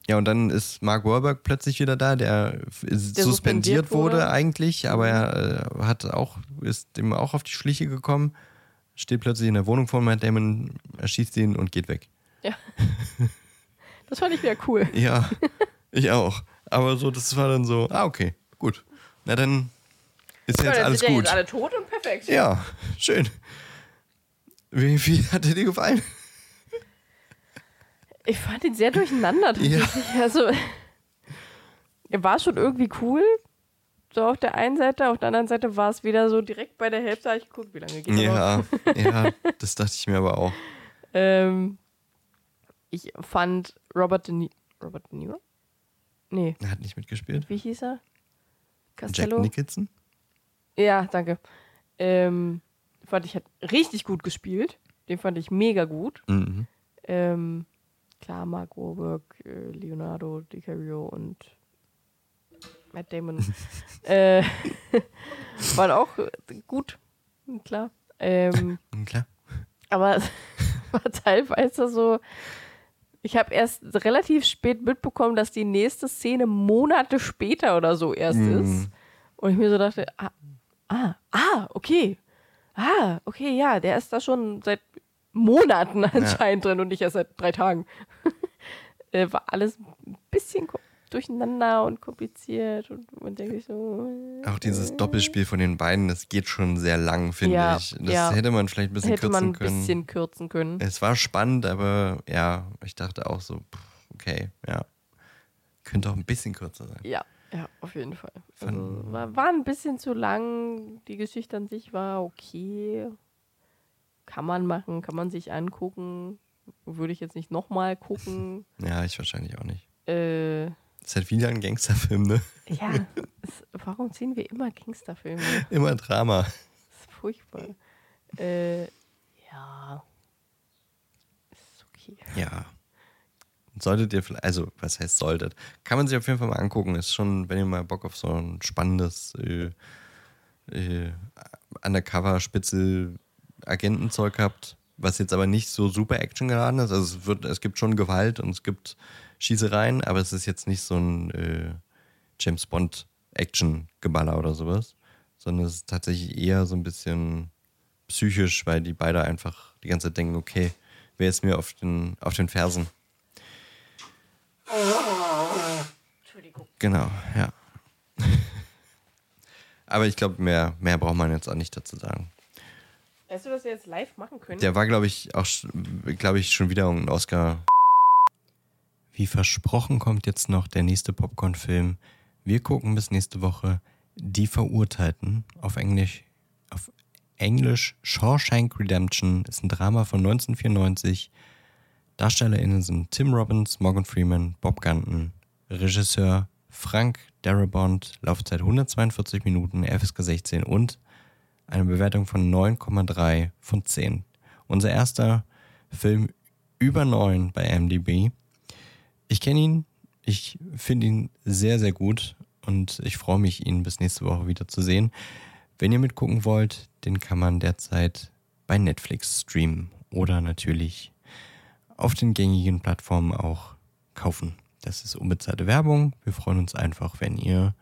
ja, und dann ist Mark Wahlberg plötzlich wieder da, der, f- suspendiert, suspendiert wurde. wurde. eigentlich, aber er äh, hat auch, ist dem auch auf die Schliche gekommen, steht plötzlich in der Wohnung von Matt Damon, erschießt ihn und geht weg. <laughs> Das fand ich wieder cool. Ja, <laughs> ich auch. Aber so, das war dann so, ah, okay, gut. Na dann ist Ja, jetzt alles sind ja gut. jetzt alle tot und perfekt. Ja, schön. Wie, wie hat dir die gefallen? Ich fand ihn sehr durcheinander <laughs> tatsächlich. Also, er war schon irgendwie cool. So auf der einen Seite, auf der anderen Seite war es wieder so direkt bei der Hälfte. Ich geguckt, wie lange geht er noch? Ja, <laughs> ja, das dachte ich mir aber auch. Ähm, ich fand Robert De, Ni Robert De Niro? Nee, Er hat nicht mitgespielt. wie hieß er? Jack Costello. Nicholson? Ja, danke. Ähm, fand ich hat richtig gut gespielt. Den fand ich mega gut. Mhm. Ähm, klar, Mark Wahlberg, äh, Leonardo DiCaprio und Matt Damon <laughs> äh, waren auch gut, klar. Ähm, <laughs> Klar. aber es <laughs> war teilweise so. Ich habe erst relativ spät mitbekommen, dass die nächste Szene Monate später oder so erst Mhm. ist. Und ich mir so dachte, ah, ah, ah, okay. Ah, okay, ja, der ist da schon seit Monaten anscheinend drin und nicht erst seit drei Tagen. <laughs> äh, war alles ein bisschen durcheinander und kompliziert und man denkt sich so. äh, Auch dieses Doppelspiel von den beiden, das geht schon sehr lang, finde Ja, ich. Das ja. hätte man vielleicht ein bisschen hätte kürzen man ein können. bisschen kürzen können. Es war spannend, aber ja, ich dachte auch so, okay, ja. Könnte auch ein bisschen kürzer sein. Ja, ja, auf jeden Fall. Also, war, war ein bisschen zu lang. Die Geschichte an sich war okay. Kann man machen, kann man sich angucken. Würde ich jetzt nicht nochmal gucken. <laughs> Ja, ich wahrscheinlich auch nicht. äh, ist halt wieder ein Gangsterfilm, ne? ja, <laughs> es, warum ziehen wir immer Gangsterfilme? Immer Drama. Das ist furchtbar. äh, ja. Ist okay. Ja. Solltet ihr vielleicht, also was heißt solltet? Kann man sich auf jeden Fall mal angucken. Ist schon, wenn ihr mal Bock auf so ein spannendes äh, äh, Undercover-Spitzel-Agentenzeug habt, was jetzt aber nicht so super actiongeladen ist. Also es, wird, es gibt schon Gewalt und es gibt Schießereien, aber es ist jetzt nicht so ein äh, James Bond-Action-Geballer oder sowas, sondern es ist tatsächlich eher so ein bisschen psychisch, weil die beide einfach die ganze Zeit denken, okay, wer ist mir auf den, auf den Fersen? Entschuldigung. Genau, ja. <laughs> Aber ich glaube, mehr, mehr braucht man jetzt auch nicht dazu sagen. Weißt du, was wir jetzt live machen können? Der war, glaube ich, auch, glaube ich, schon wieder ein Oscar. Wie versprochen kommt jetzt noch der nächste Popcorn-Film. Wir gucken bis nächste Woche Die Verurteilten auf Englisch. Auf Englisch Shawshank Redemption ist ein Drama von 1994. DarstellerInnen sind Tim Robbins, Morgan Freeman, Bob Gunton, Regisseur Frank Darabont, Laufzeit 142 Minuten, FSK 16 und eine Bewertung von 9,3 von 10. Unser erster Film über 9 bei MDB. Ich kenne ihn, ich finde ihn sehr, sehr gut und ich freue mich, ihn bis nächste Woche wieder zu sehen. Wenn ihr mitgucken wollt, den kann man derzeit bei Netflix streamen oder natürlich auf den gängigen Plattformen auch kaufen. Das ist unbezahlte Werbung. Wir freuen uns einfach, wenn ihr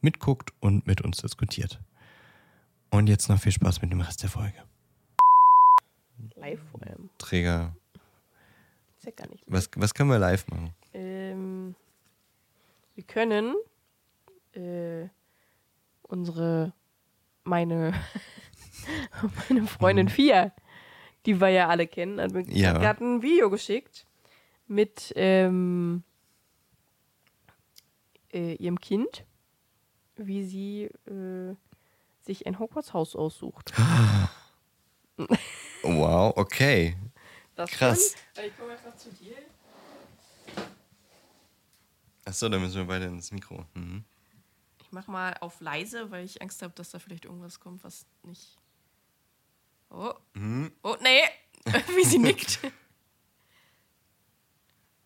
mitguckt und mit uns diskutiert. Und jetzt noch viel Spaß mit dem Rest der Folge. live vor allem. Träger, Ist ja gar nicht. was, was können wir live machen? Ähm, wir können äh, unsere, meine, <laughs> meine Freundin Fia, die wir ja alle kennen, hat mir Ja. gerade ein Video geschickt mit ähm, äh, ihrem Kind, wie sie äh, sich ein Hogwarts-Haus aussucht. Wow, okay. Das Krass. schon. Ich komme einfach zu dir. Achso, da müssen wir beide ins Mikro. Mhm. Ich mach mal auf leise, weil ich Angst habe, dass da vielleicht irgendwas kommt, was nicht. Oh. Oh, nee. <laughs> Wie sie nickt.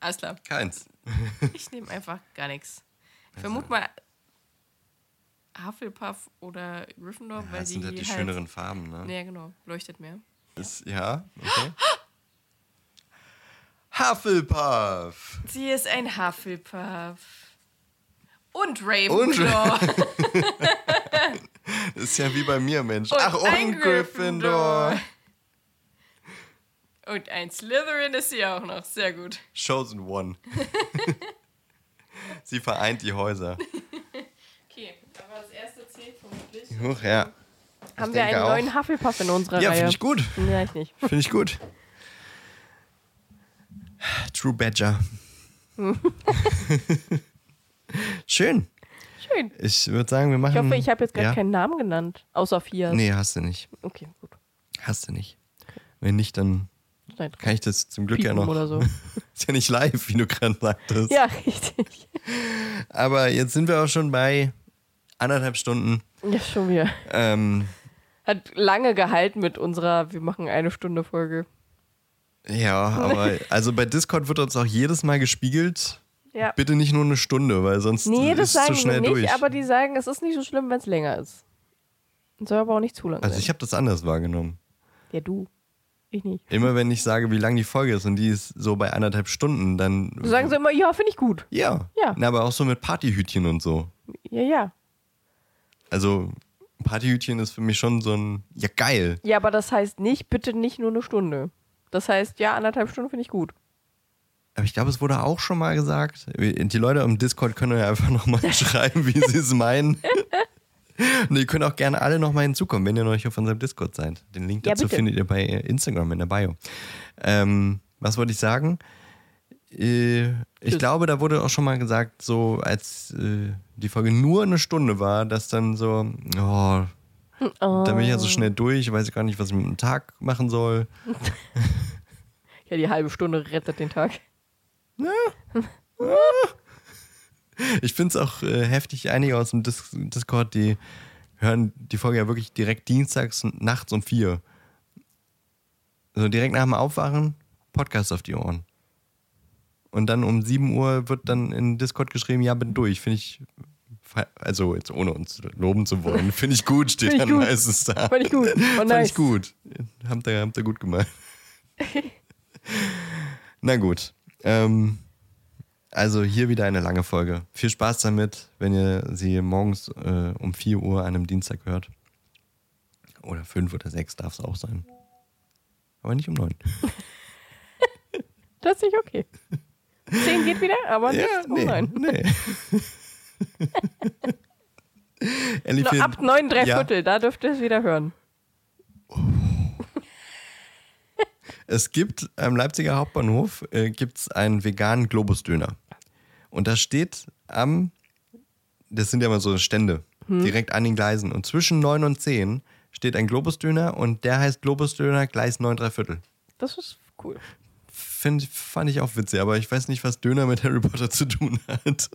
Alles klar. Keins. Ich nehme einfach gar nichts. Ich vermute mal Hufflepuff oder Gryffindor, weil Das die, sind halt die halt, schöneren Farben, ne? Ja, genau. Leuchtet mehr. Ist, ja, okay. <gasps> Hufflepuff! Sie ist ein Hufflepuff. Und Und Ravenclaw. Das <laughs> ist ja wie bei mir, Mensch. Und Ach, und ein Gryffindor. Und ein Slytherin ist sie auch noch. Sehr gut. Chosen One. <laughs> Sie vereint die Häuser. <laughs> Okay, aber das erste zählt vermutlich. Huch, ja. Haben Ich wir einen auch. neuen Hufflepuff in unserer Ja, Reihe? finde ich gut. Ja, ich nicht. Finde ich gut. True Badger. <laughs> Schön. Schön. Ich würde sagen, wir machen. Ich hoffe, ich habe jetzt gerade ja? keinen Namen genannt. Außer Fias. Nee, hast du nicht. Okay, gut. Hast du nicht. Wenn nicht, dann kann ich das zum Glück ja Piepen noch. oder so. <laughs> Ist ja nicht live, wie du gerade sagtest. Ja, richtig. Aber jetzt sind wir auch schon bei Anderthalb Stunden. Ja, schon wieder. Ähm, Hat lange gehalten mit unserer, wir machen eine Stunde Folge. ja, aber <laughs> also bei Discord wird uns auch jedes Mal gespiegelt. Ja. Bitte nicht nur eine Stunde, weil sonst Nee, ist das es sagen zu schnell nicht, durch. aber die sagen, es ist nicht so schlimm, wenn es länger ist. Soll aber auch nicht zu lang also sein. ich habe das anders wahrgenommen. ja, du. Ich nicht. Immer wenn ich sage, wie lang die Folge ist und die ist so bei anderthalb Stunden, dann. Du sagen sie immer, ja, finde ich gut. Ja. Ja. Na, aber auch so mit Partyhütchen und so. Ja, ja. Also Partyhütchen ist für mich schon so ein, ja geil. Ja, aber das heißt nicht, bitte nicht nur eine Stunde. Das heißt, ja, anderthalb Stunden finde ich gut. Aber ich glaube, es wurde auch schon mal gesagt. Die Leute im Discord können ja einfach <laughs> nochmal <laughs> schreiben, wie sie es meinen. <laughs> Und ihr könnt auch gerne alle nochmal hinzukommen, wenn ihr noch nicht auf unserem Discord seid. Den Link Ja, dazu bitte. findet ihr bei Instagram in der Bio. Ähm, was wollte ich sagen? Äh, ich glaube, da wurde auch schon mal gesagt, so als äh, die Folge nur eine Stunde war, dass dann so, oh, da bin ich ja so schnell durch, weiß ich gar nicht, was ich mit dem Tag machen soll. <laughs> Ja, die halbe Stunde rettet den Tag. Ich finde es auch äh, heftig, einige aus dem Dis Discord, die hören die Folge ja wirklich direkt dienstags nachts um vier. Also direkt nach dem Aufwachen, Podcast auf die Ohren. Und dann um 7 Uhr wird dann in Discord geschrieben, ja, bin durch. Finde ich, also jetzt ohne uns loben zu wollen, <laughs> finde ich gut, steht ich dann gut. meistens da. Fand ich gut. <laughs> War Fand nice. ich gut. Habt ihr, habt ihr gut gemacht. <laughs> Na gut. Ähm, also hier wieder eine lange Folge. Viel Spaß damit, wenn ihr sie morgens äh, um 4 Uhr an einem Dienstag hört. Oder 5 oder 6 darf es auch sein. Aber nicht um 9. Das ist nicht okay. Zehn geht wieder, aber nicht um nee, neun. nee. <laughs> Ellie, No, ab neun, drei Ja. Viertel, da dürft ihr es wieder hören. <laughs> Es gibt am Leipziger Hauptbahnhof äh, gibt's einen veganen Globusdöner. Und da steht am, das sind ja mal so Stände, direkt an den Gleisen. Und zwischen 9 und 10 steht ein Globusdöner und der heißt Globusdöner Gleis 9 3 Viertel. Das ist cool. Find, fand ich auch witzig, aber ich weiß nicht, was Döner mit Harry Potter zu tun hat.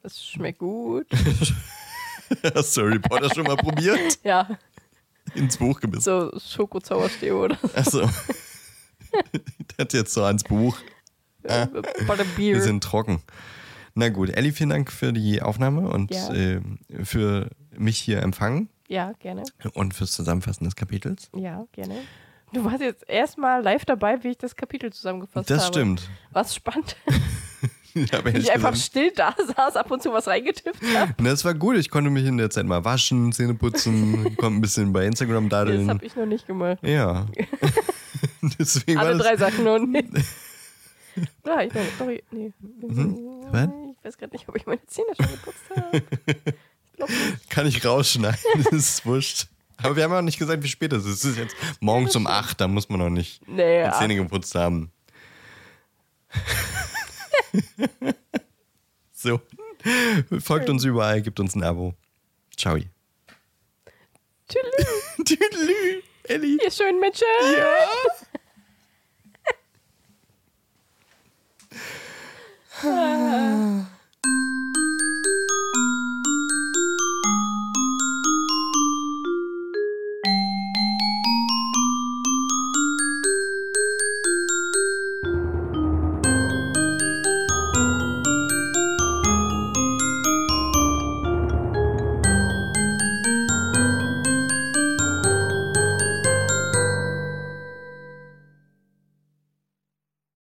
Das schmeckt gut. <laughs> Hast du Harry Potter schon mal probiert? <laughs> Ja, Ins Buch gebissen. so Schokozauerstäbe oder Achso. das jetzt so ans Buch. so. Wir Butterbeer. sind trocken. Na gut, Elli, vielen Dank für die Aufnahme und Ja. äh, für mich hier empfangen Ja, gerne. und fürs Zusammenfassen des Kapitels. Ja, gerne. Du warst jetzt erstmal live dabei, wie ich das Kapitel zusammengefasst Das habe. stimmt. Was spannend. <laughs> Ich ehrlich ich einfach gesagt- still da saß, ab und zu was reingetippt habe. <laughs> Das war gut. Ich konnte mich in der Zeit mal waschen, Zähne putzen, <laughs> konnte ein bisschen bei Instagram Das daddeln. habe ich noch nicht gemacht. Ja. Deswegen Alle war drei das, Sachen noch nicht. Ja, ich nicht. Sorry. Nee. Was? Ich weiß gerade nicht, ob ich meine Zähne schon geputzt habe. Ich kann ich rausschneiden. Das ist wurscht. Aber wir haben ja noch nicht gesagt, wie spät es ist. Es ist jetzt morgens um 8, da muss man noch nicht nee, die Zähne geputzt haben. <laughs> so. Folgt uns überall, gibt uns ein Abo. Ciao. Tüdelü. <laughs> Tüdelü, Elli. Ihr schönen Menschen. Ja. ah. <laughs>